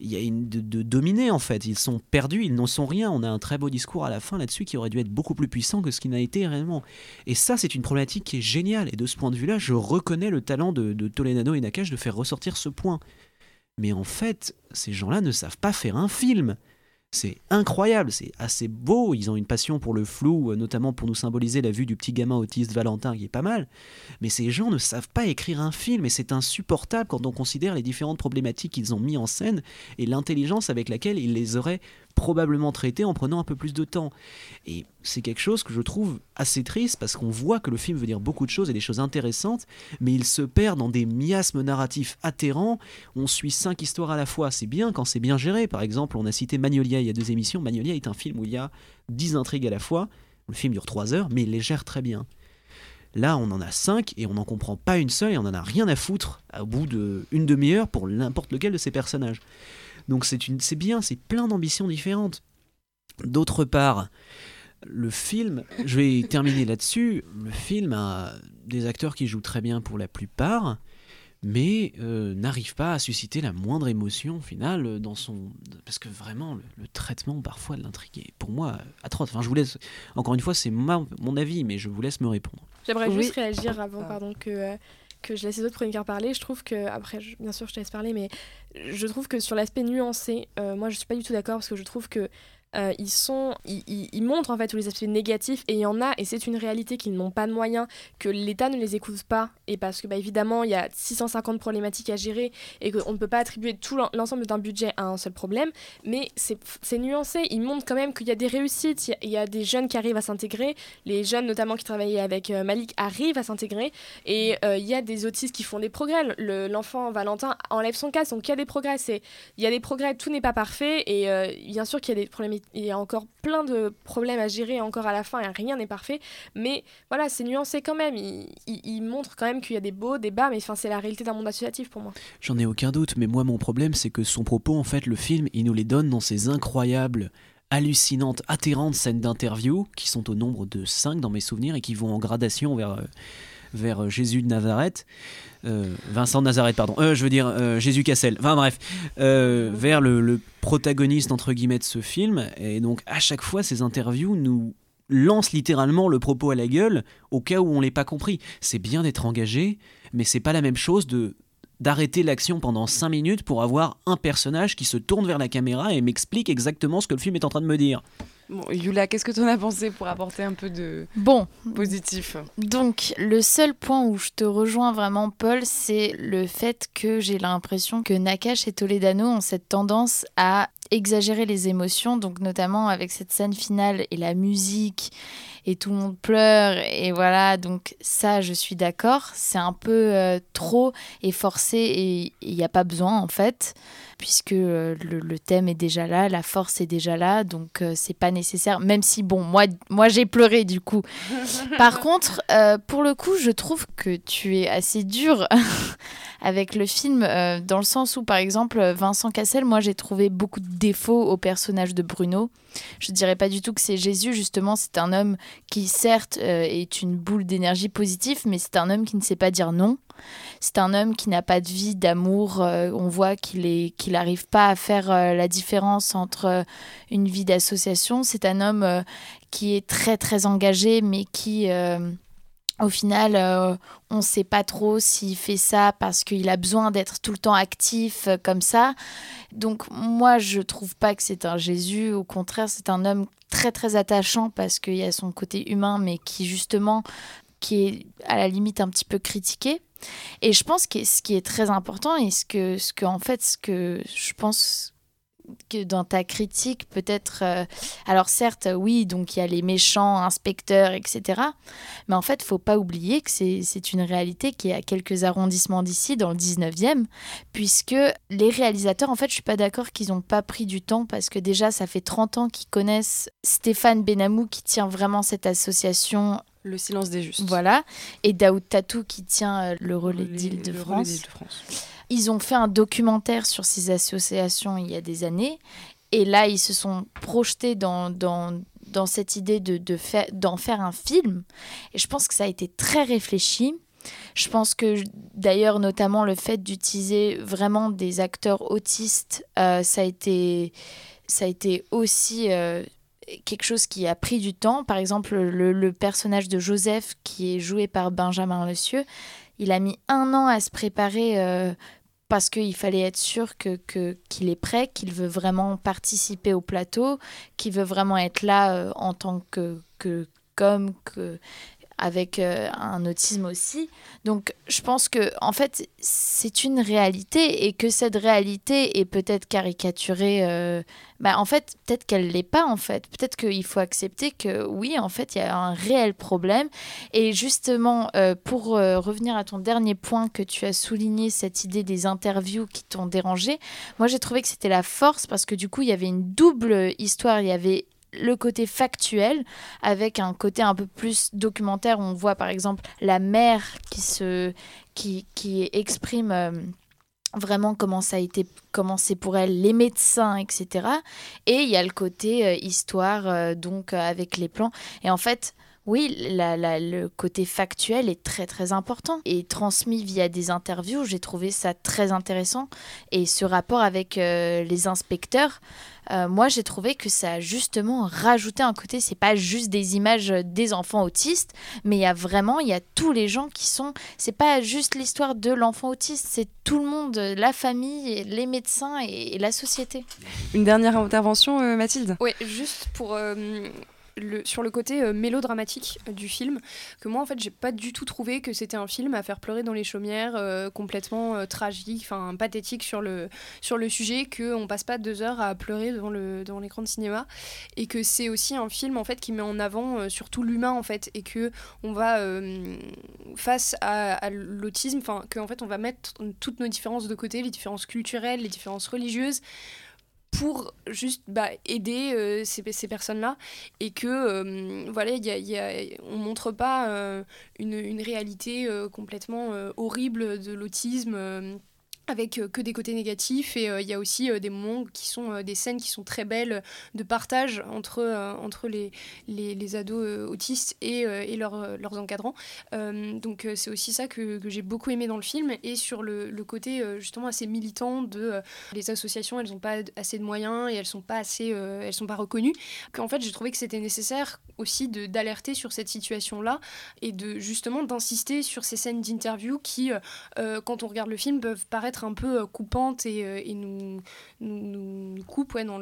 il y a de, de dominés en fait. Ils sont perdus, ils n'en sont rien. On a un très beau discours à la fin là-dessus qui aurait dû être beaucoup plus puissant que ce qu'il n'a été réellement. Et ça, c'est une problématique qui est géniale. Et de ce point de vue-là, je reconnais le talent de, de Toledano et Nakash de faire ressortir ce point. Mais en fait, ces gens-là ne savent pas faire un film. C'est incroyable, c'est assez beau. Ils ont une passion pour le flou, euh, notamment pour nous symboliser la vue du petit gamin autiste Valentin, qui est pas mal. Mais ces gens ne savent pas écrire un film, et c'est insupportable quand on considère les différentes problématiques qu'ils ont mis en scène et l'intelligence avec laquelle ils les auraient probablement traitées en prenant un peu plus de temps. Et c'est quelque chose que je trouve assez triste parce qu'on voit que le film veut dire beaucoup de choses et des choses intéressantes, mais il se perd dans des miasmes narratifs atterrants. On suit cinq histoires à la fois. C'est bien quand c'est bien géré. Par exemple, on a cité Magnolia il y a deux émissions. Magnolia est un film où il y a dix intrigues à la fois. Le film dure trois heures, mais il les gère très bien. Là, on en a cinq et on n'en comprend pas une seule et on en a rien à foutre au bout d'une demi-heure pour n'importe lequel de ces personnages. Donc c'est une- c'est bien, c'est plein d'ambitions différentes. D'autre part, le film, je vais terminer là-dessus, le film a des acteurs qui jouent très bien pour la plupart, mais euh, n'arrive pas à susciter la moindre émotion au final euh, dans son... Parce que vraiment, le, le traitement parfois de l'intrigue est pour moi atroce. Enfin, je vous laisse, encore une fois, c'est ma- mon avis, mais je vous laisse me répondre. J'aimerais Oui. juste réagir avant, pardon, que, euh, que je laisse les autres chroniqueurs parler. Je trouve que, après, bien sûr, je te laisse parler, mais je trouve que sur l'aspect nuancé, euh, moi, je suis pas du tout d'accord parce que je trouve que euh, ils montrent en fait tous les aspects négatifs et il y en a et c'est une réalité qu'ils n'ont pas de moyens, que l'État ne les écoute pas et parce que bah, évidemment il y a 650 problématiques à gérer et qu'on ne peut pas attribuer tout l'en- l'ensemble d'un budget à un seul problème, mais c'est nuancé. Ils montrent quand même qu'il y a des réussites, il y a- des jeunes qui arrivent à s'intégrer, les jeunes notamment qui travaillaient avec euh, Malik arrivent à s'intégrer et euh, il y a des autistes qui font des progrès. Le- L'enfant Valentin enlève son casque, donc il y a des progrès. Il y a des progrès, tout n'est pas parfait et bien sûr qu'il y a des problèmes il, y a encore plein de problèmes à gérer encore à la fin, et rien n'est parfait. Mais voilà, c'est nuancé quand même. Il, montre quand même qu'il y a des beaux, des bas, mais enfin, c'est la réalité d'un monde associatif pour moi. J'en ai aucun doute, mais moi mon problème c'est que son propos, en fait, le film, il nous les donne dans ces incroyables, hallucinantes, atterrantes scènes d'interview, qui sont au nombre de 5 dans mes souvenirs et qui vont en gradation vers, euh, vers euh, Jésus de Nazareth. Euh, Vincent de Nazareth, pardon. Euh, je veux dire Jésus Cassel. Enfin bref, vers le, protagoniste entre guillemets de ce film. Et donc à chaque fois, ces interviews nous lancent littéralement le propos à la gueule au cas où on l'ait pas compris. C'est bien d'être engagé, mais c'est pas la même chose de d'arrêter l'action pendant 5 minutes pour avoir un personnage qui se tourne vers la caméra et m'explique exactement ce que le film est en train de me dire. Bon, Yula, qu'est-ce que tu en as pensé pour apporter un peu de Bon, positif Donc, le seul point où je te rejoins vraiment, Paul, c'est le fait que j'ai l'impression que Nakash et Toledano ont cette tendance à exagérer les émotions, donc notamment avec cette scène finale et la musique, et tout le monde pleure, et voilà, donc ça, je suis d'accord, c'est un peu euh, trop et forcé, et il n'y a pas besoin, en fait, puisque euh, le, le thème est déjà là, la force est déjà là, donc euh, c'est pas nécessaire, même si, bon, moi, moi j'ai pleuré, du coup. Par contre, euh, pour le coup, je trouve que tu es assez dur avec le film, euh, dans le sens où, par exemple, Vincent Cassel, moi, j'ai trouvé beaucoup de défauts au personnage de Bruno. Je dirais pas du tout que c'est Jésus, justement, c'est un homme qui, certes, est une boule d'énergie positive, mais c'est un homme qui ne sait pas dire non. C'est un homme qui n'a pas de vie, d'amour. euh, on voit qu'il qu'il n'arrive pas à faire euh, la différence entre euh, une vie d'association. C'est un homme qui est très très engagé, mais qui au final, on ne sait pas trop s'il fait ça parce qu'il a besoin d'être tout le temps actif comme ça. Donc moi, je trouve pas que c'est un Jésus. Au contraire, c'est un homme très très attachant parce qu'il y a son côté humain, mais qui justement, qui est à la limite un petit peu critiqué. Et je pense que ce qui est très important et ce que, ce en fait, ce que je pense que dans ta critique, peut-être. euh, alors, certes, oui, donc il y a les méchants, inspecteurs, etc. Mais en fait, faut pas oublier que c'est c'est une réalité qui est à quelques arrondissements d'ici, dans le 19e, puisque les réalisateurs, en fait, je suis pas d'accord qu'ils n'ont pas pris du temps, parce que déjà, ça fait 30 ans qu'ils connaissent Stéphane Benamou, qui tient vraiment cette association. Le silence des justes. Voilà. Et Daoud Tatou, qui tient euh, le relais Le relais d'Île-de-France. Ils ont fait un documentaire sur ces associations il y a des années. Et là, ils se sont projetés dans, dans, dans cette idée de, de faire, d'en faire un film. Et je pense que ça a été très réfléchi. Je pense que d'ailleurs, notamment le fait d'utiliser vraiment des acteurs autistes, euh, ça, a été, ça a été aussi euh, quelque chose qui a pris du temps. Par exemple, le, personnage de Joseph, qui est joué par Benjamin Le Cieux, il a mis un an à se préparer euh, parce qu'il fallait être sûr que- qu'il est prêt, qu'il veut vraiment participer au plateau, qu'il veut vraiment être là euh, en tant que, que comme que avec euh, un autisme aussi. Donc je pense que en fait c'est une réalité et que cette réalité est peut-être caricaturée. euh, bah, en fait peut-être qu'elle l'est pas en fait. Peut-être qu'il faut accepter que oui en fait il y a un réel problème. Et justement euh, pour revenir à ton dernier point que tu as souligné cette idée des interviews qui t'ont dérangé, moi j'ai trouvé que c'était la force parce que du coup il y avait une double histoire. Il y avait le côté factuel avec un côté un peu plus documentaire. On voit par exemple la mère qui, se, qui, qui exprime euh, vraiment comment ça a été comment c'est pour elle les médecins etc et il y a le côté euh, histoire euh, donc avec les plans et en fait oui, la- la- le côté factuel est très très important et transmis via des interviews. J'ai trouvé ça très intéressant. Et ce rapport avec euh, les inspecteurs, euh, moi j'ai trouvé que ça a justement rajouté un côté. C'est pas juste des images des enfants autistes, mais il y a vraiment, il y a tous les gens qui sont. C'est pas juste l'histoire de l'enfant autiste, c'est tout le monde, la famille, les médecins et, et la société. Une dernière intervention, euh, Mathilde? Ouais, juste pour euh, sur le côté euh, mélodramatique euh, du film, que moi en fait j'ai pas du tout trouvé que c'était un film à faire pleurer dans les chaumières, euh, complètement tragique, enfin pathétique sur le sur le sujet, que on passe pas deux heures à pleurer devant le devant l'écran de cinéma, et que c'est aussi un film en fait qui met en avant surtout l'humain en fait, et que on va face à, l'autisme, enfin que en fait on va mettre toutes nos différences de côté, les différences culturelles, les différences religieuses pour juste bah, aider euh, ces, personnes-là. Et que euh, voilà on montre pas euh, une, réalité euh, complètement horrible de l'autisme avec que des côtés négatifs et il euh, y a aussi euh, des moments qui sont euh, des scènes qui sont très belles de partage entre, entre les, les, ados autistes et, et leur, leurs encadrants. donc c'est aussi ça que, que j'ai beaucoup aimé dans le film et sur le, le côté justement assez militant de les associations elles n'ont pas assez de moyens et elles sont pas assez elles sont pas reconnues qu'en fait j'ai trouvé que c'était nécessaire aussi d'alerter sur cette situation là et de justement d'insister sur ces scènes d'interview qui quand on regarde le film peuvent paraître un peu coupante et, et nous, nous, nous, coupe ouais, dans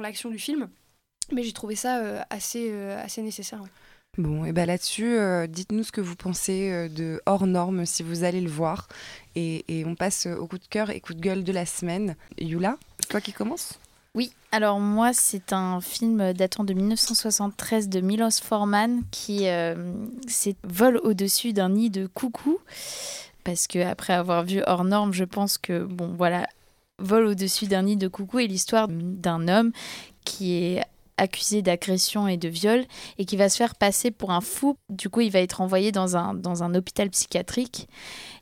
l'action dans du film. Mais j'ai trouvé ça euh, assez, euh, assez nécessaire. Ouais. Bon, et ben là-dessus, euh, dites-nous ce que vous pensez de Hors Norme si vous allez le voir. Et, et, on passe au coup de cœur et coup de gueule de la semaine. Yula, c'est toi qui commence oui, alors moi c'est un film datant de 1973 de Milos Forman qui euh, vole au-dessus d'un nid de coucou parce que après avoir vu hors norme, je pense que bon voilà, vol au-dessus d'un nid de coucou est l'histoire d'un homme qui est accusé d'agression et de viol et qui va se faire passer pour un fou. Du coup, il va être envoyé dans un, dans un hôpital psychiatrique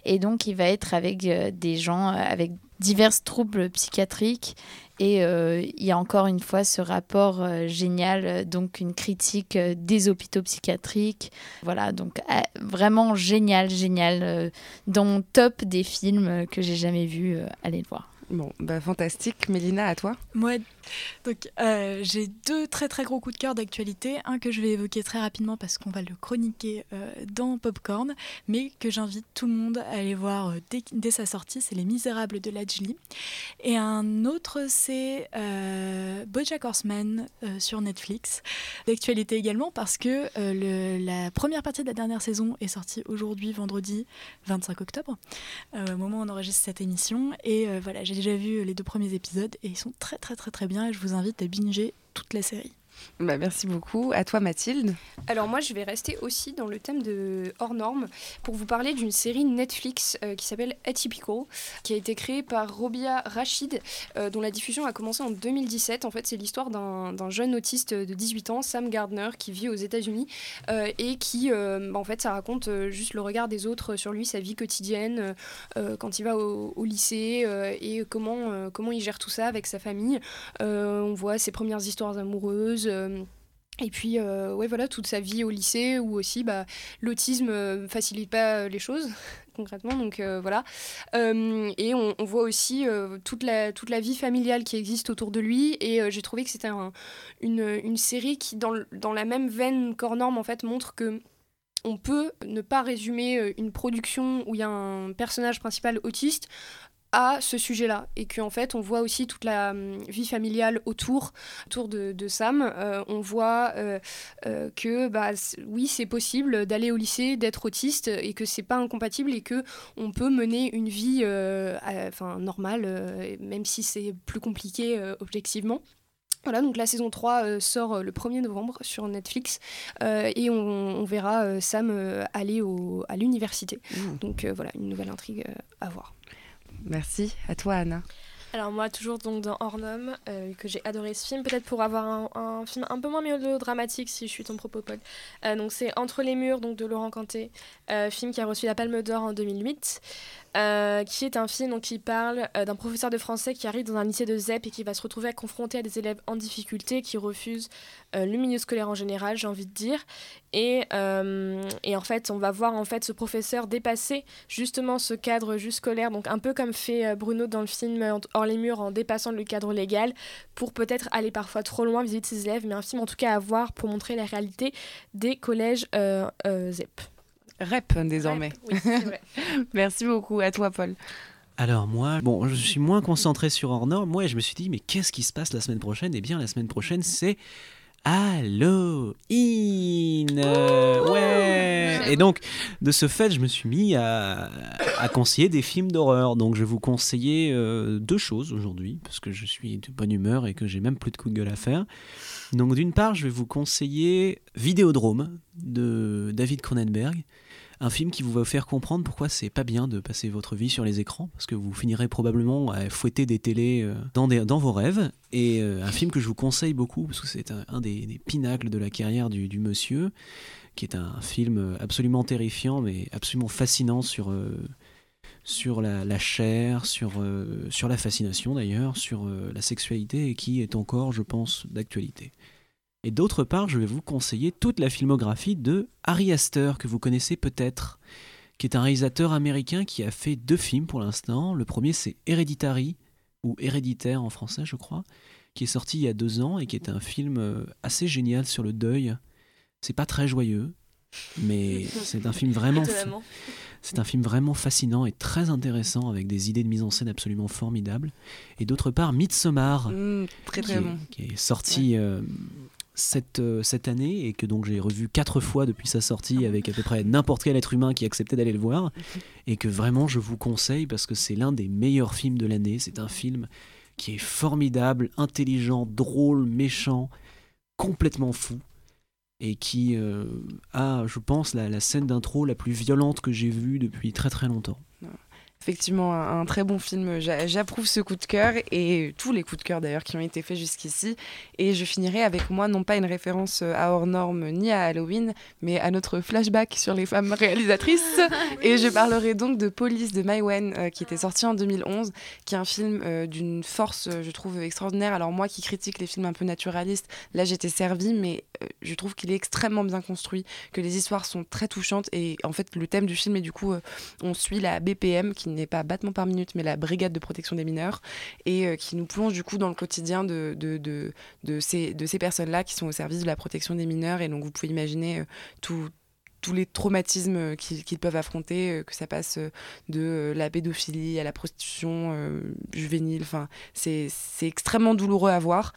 et donc il va être avec euh, des gens avec divers troubles psychiatriques et euh, il y a encore une fois ce rapport euh, génial, donc une critique euh, des hôpitaux psychiatriques. Voilà, donc euh, vraiment génial, génial. euh, dans mon top des films que j'ai jamais vus, euh, allez le voir. Bon, bah fantastique. Mélina, à toi Moi, donc euh, j'ai deux très très gros coups de cœur d'actualité. Un que je vais évoquer très rapidement parce qu'on va le chroniquer euh, dans Popcorn, mais que j'invite tout le monde à aller voir euh, dès, sa sortie. C'est Les Misérables de Lajli. Et un autre, c'est BoJack Horseman sur Netflix. D'actualité également parce que la première partie de la dernière saison est sortie aujourd'hui, vendredi 25 octobre, au moment où on enregistre cette émission. Et voilà, j'ai déjà vu les deux premiers épisodes et ils sont très très très très bien je vous invite à binger toute la série. Bah, merci beaucoup. À toi, Mathilde. Alors moi, je vais rester aussi dans le thème de hors norme pour vous parler d'une série Netflix euh, qui s'appelle Atypical, qui a été créée par Robia Rachid, euh, dont la diffusion a commencé en 2017. En fait, c'est l'histoire d'un jeune autiste de 18 ans, Sam Gardner, qui vit aux États-Unis euh, et qui, en fait, ça raconte juste le regard des autres sur lui, sa vie quotidienne, quand il va au, au lycée et comment, comment il gère tout ça avec sa famille. on voit ses premières histoires amoureuses. Euh, et puis, euh, ouais, voilà, toute sa vie au lycée, où aussi bah, l'autisme euh, facilite pas les choses, concrètement. Donc, voilà. Et on, voit aussi toute, la, toute la vie familiale qui existe autour de lui. Et j'ai trouvé que c'était un, une, série qui, dans, dans la même veine qu'hors norme, en fait, montre que on peut ne pas résumer une production où il y a un personnage principal autiste à ce sujet-là et qu'en fait on voit aussi toute la euh, vie familiale autour autour de, de Sam euh, on voit euh, euh, que bah oui c'est possible d'aller au lycée d'être autiste et que c'est pas incompatible et que on peut mener une vie enfin normale même si c'est plus compliqué objectivement voilà, donc la saison 3 euh, sort le 1er novembre sur Netflix euh, et on, on verra euh, Sam aller au, à l'université. Mmh. Donc voilà, une nouvelle intrigue à voir. Merci. À toi, Anna. Alors moi, toujours donc dans Ornum, euh, que j'ai adoré ce film, peut-être pour avoir un, un, film un peu moins mélodramatique si je suis ton propos Paul. Euh, donc c'est Entre les murs donc de Laurent Canté, euh, film qui a reçu la Palme d'Or en 2008, qui est un film qui parle d'un professeur de français qui arrive dans un lycée de ZEP et qui va se retrouver à confronter à des élèves en difficulté qui refusent le milieu scolaire en général, j'ai envie de dire. Et, et, en fait, on va voir en fait ce professeur dépasser justement ce cadre juste scolaire, donc un peu comme fait Bruno dans le film hors les murs en dépassant le cadre légal pour peut-être aller parfois trop loin vis-à-vis de ses élèves, mais un film en tout cas à voir pour montrer la réalité des collèges euh, euh, ZEP. REP désormais. Rep, oui, Merci beaucoup. À toi, Paul. Alors moi, bon, je suis moins concentré sur hors norme. Moi, je me suis dit, mais qu'est-ce qui se passe la semaine prochaine? Eh bien, la semaine prochaine, c'est Halloween Ouais Et donc, de ce fait, je me suis mis à, à conseiller des films d'horreur. Donc, je vais vous conseiller euh, deux choses aujourd'hui, parce que je suis de bonne humeur et que j'ai même plus de coups de gueule à faire. Donc, d'une part, je vais vous conseiller Vidéodrome de David Cronenberg. Un film qui vous va faire comprendre pourquoi c'est pas bien de passer votre vie sur les écrans, parce que vous finirez probablement à fouetter des télés euh, dans, vos rêves. Et euh, un film que je vous conseille beaucoup, parce que c'est un, des, pinacles de la carrière du, monsieur, qui est un film absolument terrifiant, mais absolument fascinant sur, euh, sur la, chair, sur, sur la fascination d'ailleurs, sur la sexualité, et qui est encore, je pense, d'actualité. Et d'autre part, je vais vous conseiller toute la filmographie de Harry Astor, que vous connaissez peut-être, qui est un réalisateur américain qui a fait deux films pour l'instant. Le premier, c'est Hereditary, ou Héréditaire en français, je crois, qui est sorti il y a deux ans et qui est un film euh, assez génial sur le deuil. C'est pas très joyeux, mais c'est un film vraiment. C'est un film vraiment fascinant et très intéressant avec des idées de mise en scène absolument formidables. Et d'autre part, Midsommar, Mm, très, très qui, est- bon. qui est sorti euh, cette, euh, cette année et que donc j'ai revu quatre fois depuis sa sortie avec à peu près n'importe quel être humain qui acceptait d'aller le voir et que vraiment je vous conseille parce que c'est l'un des meilleurs films de l'année. C'est un film qui est formidable, intelligent, drôle, méchant, complètement fou et qui euh, a, je pense, la, la scène d'intro la plus violente que j'ai vue depuis très très longtemps. Effectivement, un, un très bon film. J'a- J'approuve ce coup de cœur et tous les coups de cœur d'ailleurs qui ont été faits jusqu'ici. Et je finirai avec moi, non pas une référence euh, à hors norme ni à Halloween, mais à notre flashback sur les femmes réalisatrices. et je parlerai donc de Police de Mai Wen, euh, qui était sorti en 2011, qui est un film euh, d'une force, je trouve, extraordinaire. Alors moi qui critique les films un peu naturalistes, là j'étais servie, mais euh, je trouve qu'il est extrêmement bien construit, que les histoires sont très touchantes. Et en fait, le thème du film est du coup, on suit la BPM, qui n'est pas battement par minute, mais la Brigade de protection des mineurs, et euh, qui nous plonge du coup dans le quotidien de, de, de, ces, de ces personnes-là qui sont au service de la protection des mineurs. Et donc vous pouvez imaginer euh, tous les traumatismes euh, qu'ils peuvent affronter, que ça passe de la pédophilie à la prostitution juvénile. Enfin, c'est extrêmement douloureux à voir.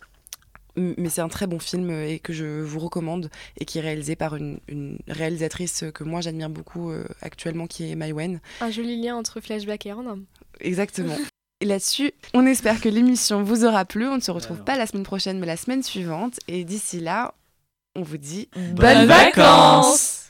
Mais c'est un très bon film euh, et que je vous recommande et qui est réalisé par une, une réalisatrice que moi j'admire beaucoup euh, actuellement qui est Mai Wen. Un joli lien entre flashback et norme. Exactement. Et là-dessus, on espère que l'émission vous aura plu. On ne se retrouve pas la semaine prochaine, mais la semaine suivante. Et d'ici là, on vous dit Bonnes vacances